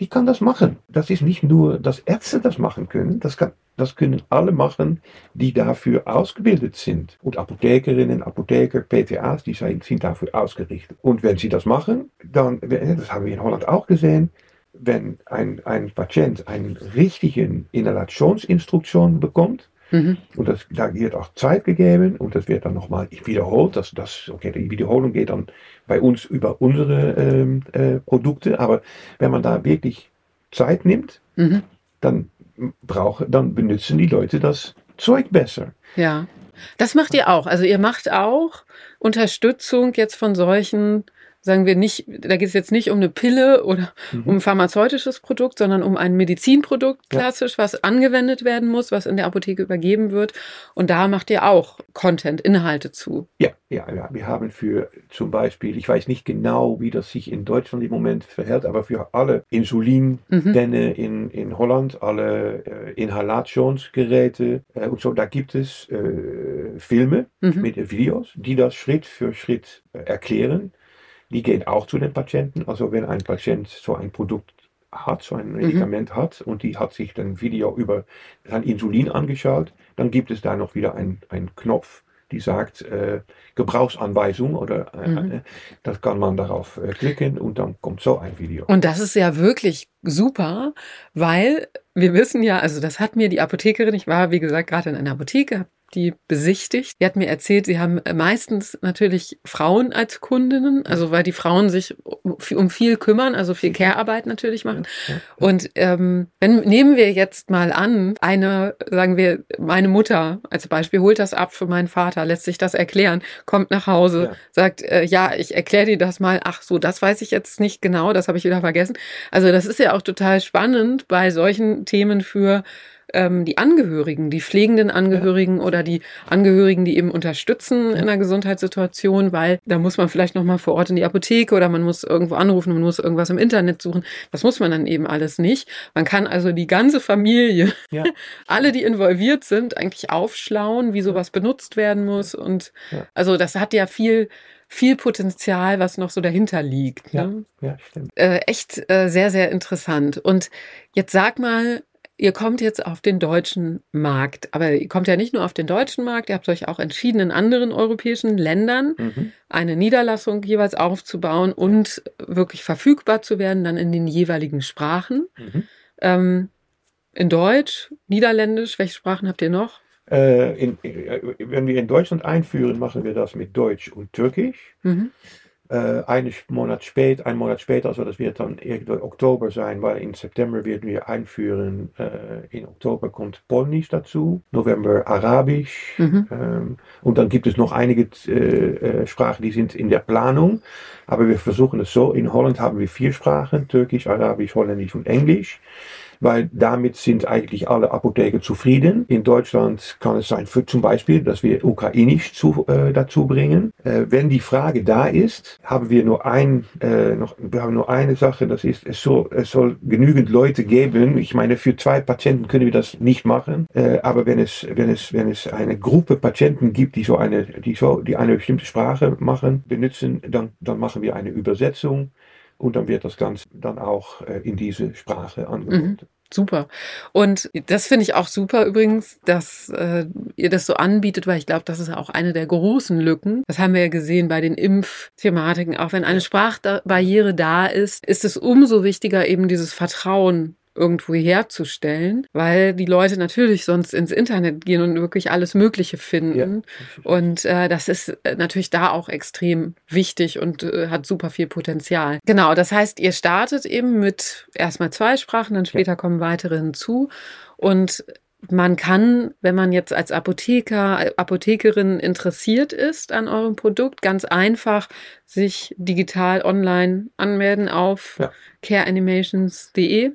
die kann das machen. Das ist nicht nur, dass Ärzte das machen können, das, kann, das können alle machen, die dafür ausgebildet sind. Und Apothekerinnen, Apotheker, PTAs, die sind dafür ausgerichtet. Und wenn sie das machen, dann, das haben wir in Holland auch gesehen, wenn ein, ein Patient eine richtige Inhalationsinstruktion bekommt, Mhm. Und das, da wird auch Zeit gegeben und das wird dann nochmal wiederholt. Das, das, okay, die Wiederholung geht dann bei uns über unsere ähm, äh, Produkte. Aber wenn man da wirklich Zeit nimmt, mhm. dann brauche, dann benutzen die Leute das Zeug besser. Ja. Das macht ihr auch. Also ihr macht auch Unterstützung jetzt von solchen sagen wir nicht, da geht es jetzt nicht um eine Pille oder mhm. um ein pharmazeutisches Produkt, sondern um ein Medizinprodukt klassisch, ja. was angewendet werden muss, was in der Apotheke übergeben wird. Und da macht ihr auch Content, Inhalte zu. Ja, ja, ja. Wir haben für zum Beispiel, ich weiß nicht genau, wie das sich in Deutschland im Moment verhält, aber für alle Insulindämme mhm. in, in Holland, alle äh, Inhalationsgeräte äh, und so, da gibt es äh, Filme mhm. mit Videos, die das Schritt für Schritt äh, erklären die gehen auch zu den Patienten. Also wenn ein Patient so ein Produkt hat, so ein Medikament mhm. hat und die hat sich dann Video über sein Insulin angeschaut, dann gibt es da noch wieder einen Knopf, die sagt äh, Gebrauchsanweisung oder äh, mhm. Äh, das kann man darauf äh, klicken und dann kommt so ein Video. Und das ist ja wirklich super, weil wir wissen ja, also das hat mir die Apothekerin, ich war wie gesagt gerade in einer Apotheke, habe die besichtigt. Die hat mir erzählt, sie haben meistens natürlich Frauen als Kundinnen, also weil die Frauen sich um viel kümmern, also viel Care-Arbeit natürlich machen. Und ähm, wenn nehmen wir jetzt mal an, eine, sagen wir, meine Mutter als Beispiel holt das ab für meinen Vater, lässt sich das erklären, kommt nach Hause, sagt, äh, ja, ich erkläre dir das mal. Ach so, das weiß ich jetzt nicht genau, das habe ich wieder vergessen. Also das ist ja auch total spannend bei solchen Themen für ähm, die Angehörigen, die pflegenden Angehörigen ja. oder die Angehörigen, die eben unterstützen ja. in der Gesundheitssituation, weil da muss man vielleicht nochmal vor Ort in die Apotheke oder man muss irgendwo anrufen, man muss irgendwas im Internet suchen. Das muss man dann eben alles nicht. Man kann also die ganze Familie, ja. alle, die involviert sind, eigentlich aufschlauen, wie sowas benutzt werden muss. Und also das hat ja viel viel Potenzial, was noch so dahinter liegt. Ne? Ja, ja, stimmt. Äh, echt äh, sehr, sehr interessant. Und jetzt sag mal, ihr kommt jetzt auf den deutschen Markt. Aber ihr kommt ja nicht nur auf den deutschen Markt, ihr habt euch auch entschieden, in anderen europäischen Ländern mhm. eine Niederlassung jeweils aufzubauen und wirklich verfügbar zu werden, dann in den jeweiligen Sprachen. Mhm. Ähm, in Deutsch, Niederländisch, welche Sprachen habt ihr noch? Äh, in, äh, wenn wir in Deutschland einführen, machen wir das mit Deutsch und Türkisch. Mhm äh, einen Monat später, einen Monat später, also das wird dann irgendwo Oktober sein, weil in September werden wir einführen, äh, in Oktober kommt Polnisch dazu, November Arabisch mhm. ähm, und dann gibt es noch einige äh, äh, Sprachen, die sind in der Planung, aber wir versuchen es so, in Holland haben wir vier Sprachen, Türkisch, Arabisch, Holländisch und Englisch weil damit sind eigentlich alle Apotheker zufrieden. In Deutschland kann es sein, für zum Beispiel, dass wir Ukrainisch zu, äh, dazu bringen. Äh, wenn die Frage da ist, haben wir nur ein, äh, noch, wir haben nur eine Sache, das ist, es soll, es soll genügend Leute geben. Ich meine, für zwei Patienten können wir das nicht machen, äh, aber wenn es, wenn es, wenn es eine Gruppe Patienten gibt, die so eine, die so, die eine bestimmte Sprache machen, benutzen, dann, dann machen wir eine Übersetzung und dann wird das Ganze dann auch äh, in diese Sprache angeboten. Mhm. Super. Und das finde ich auch super übrigens, dass äh, ihr das so anbietet, weil ich glaube, das ist auch eine der großen Lücken. Das haben wir ja gesehen bei den Impfthematiken. Auch wenn eine Sprachbarriere da ist, ist es umso wichtiger, eben dieses Vertrauen irgendwo herzustellen, weil die Leute natürlich sonst ins Internet gehen und wirklich alles Mögliche finden. Ja. Und äh, das ist äh, natürlich da auch extrem wichtig und äh, hat super viel Potenzial. Genau, das heißt, ihr startet eben mit erstmal zwei Sprachen, dann später ja. kommen weitere hinzu. Und man kann, wenn man jetzt als Apotheker, Apothekerin interessiert ist an eurem Produkt, ganz einfach sich digital online anmelden auf ja. careanimations.de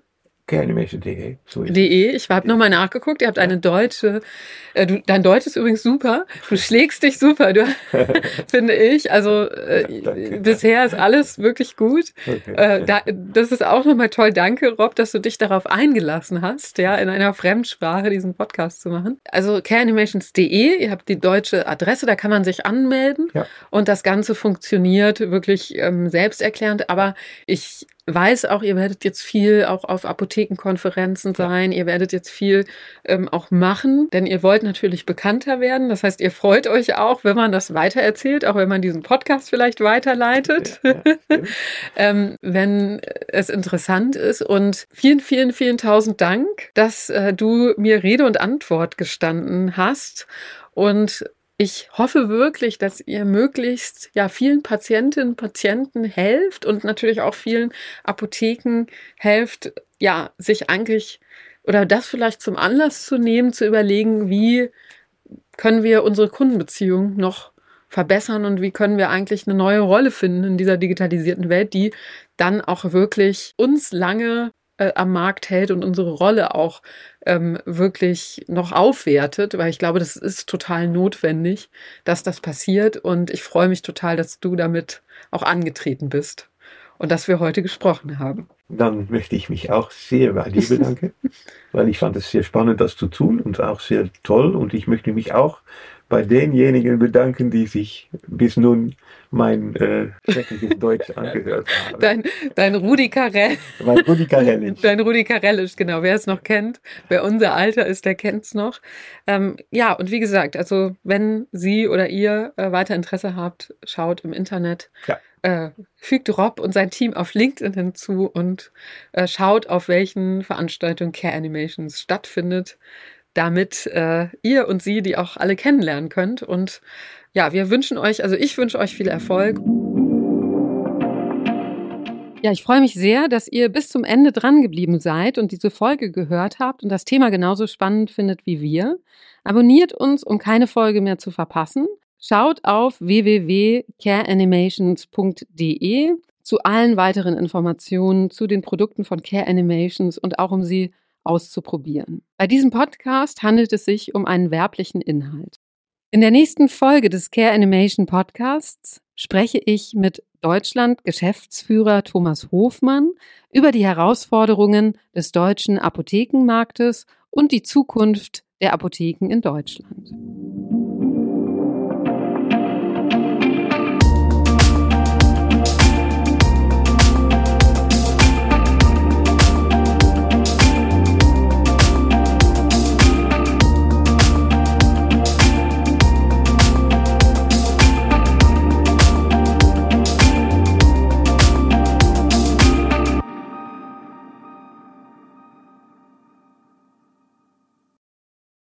Careanimation.de. So De. Ich habe nochmal nachgeguckt. Ihr habt eine deutsche. Äh, du, dein Deutsch ist übrigens super. Du schlägst dich super, du, finde ich. Also äh, Danke. bisher ist alles wirklich gut. Okay. Äh, da, das ist auch nochmal toll. Danke, Rob, dass du dich darauf eingelassen hast, ja, in einer Fremdsprache diesen Podcast zu machen. Also careanimations.de. Ihr habt die deutsche Adresse. Da kann man sich anmelden. Ja. Und das Ganze funktioniert wirklich ähm, selbsterklärend. Aber ich weiß auch, ihr werdet jetzt viel auch auf Apothekenkonferenzen sein, ja. ihr werdet jetzt viel ähm, auch machen, denn ihr wollt natürlich bekannter werden. Das heißt, ihr freut euch auch, wenn man das weitererzählt, auch wenn man diesen Podcast vielleicht weiterleitet, ja, ja, ähm, wenn es interessant ist. Und vielen, vielen, vielen tausend Dank, dass äh, du mir Rede und Antwort gestanden hast. Und ich hoffe wirklich, dass ihr möglichst ja vielen Patientinnen und Patienten helft und natürlich auch vielen Apotheken helft, ja, sich eigentlich oder das vielleicht zum Anlass zu nehmen, zu überlegen, wie können wir unsere Kundenbeziehung noch verbessern und wie können wir eigentlich eine neue Rolle finden in dieser digitalisierten Welt, die dann auch wirklich uns lange äh, am Markt hält und unsere Rolle auch ähm, wirklich noch aufwertet, weil ich glaube, das ist total notwendig, dass das passiert. Und ich freue mich total, dass du damit auch angetreten bist und dass wir heute gesprochen haben. Dann möchte ich mich auch sehr bei dir bedanken, weil ich fand es sehr spannend, das zu tun und auch sehr toll. Und ich möchte mich auch bei denjenigen bedanken, die sich bis nun mein äh, schreckliches Deutsch angehört haben. Dein, dein Rudi Carell. Mein Rudi Carellisch. Dein Rudi Carellisch, genau. Wer es noch kennt, wer unser Alter ist, der kennt es noch. Ähm, ja, und wie gesagt, also wenn Sie oder ihr äh, weiter Interesse habt, schaut im Internet. Ja. Äh, fügt Rob und sein Team auf LinkedIn hinzu und äh, schaut, auf welchen Veranstaltungen Care Animations stattfindet damit äh, ihr und sie die auch alle kennenlernen könnt. Und ja, wir wünschen euch, also ich wünsche euch viel Erfolg. Ja, ich freue mich sehr, dass ihr bis zum Ende dran geblieben seid und diese Folge gehört habt und das Thema genauso spannend findet wie wir. Abonniert uns, um keine Folge mehr zu verpassen. Schaut auf www.careanimations.de zu allen weiteren Informationen zu den Produkten von Care Animations und auch um sie auszuprobieren. Bei diesem Podcast handelt es sich um einen werblichen Inhalt. In der nächsten Folge des Care Animation Podcasts spreche ich mit Deutschland Geschäftsführer Thomas Hofmann über die Herausforderungen des deutschen Apothekenmarktes und die Zukunft der Apotheken in Deutschland.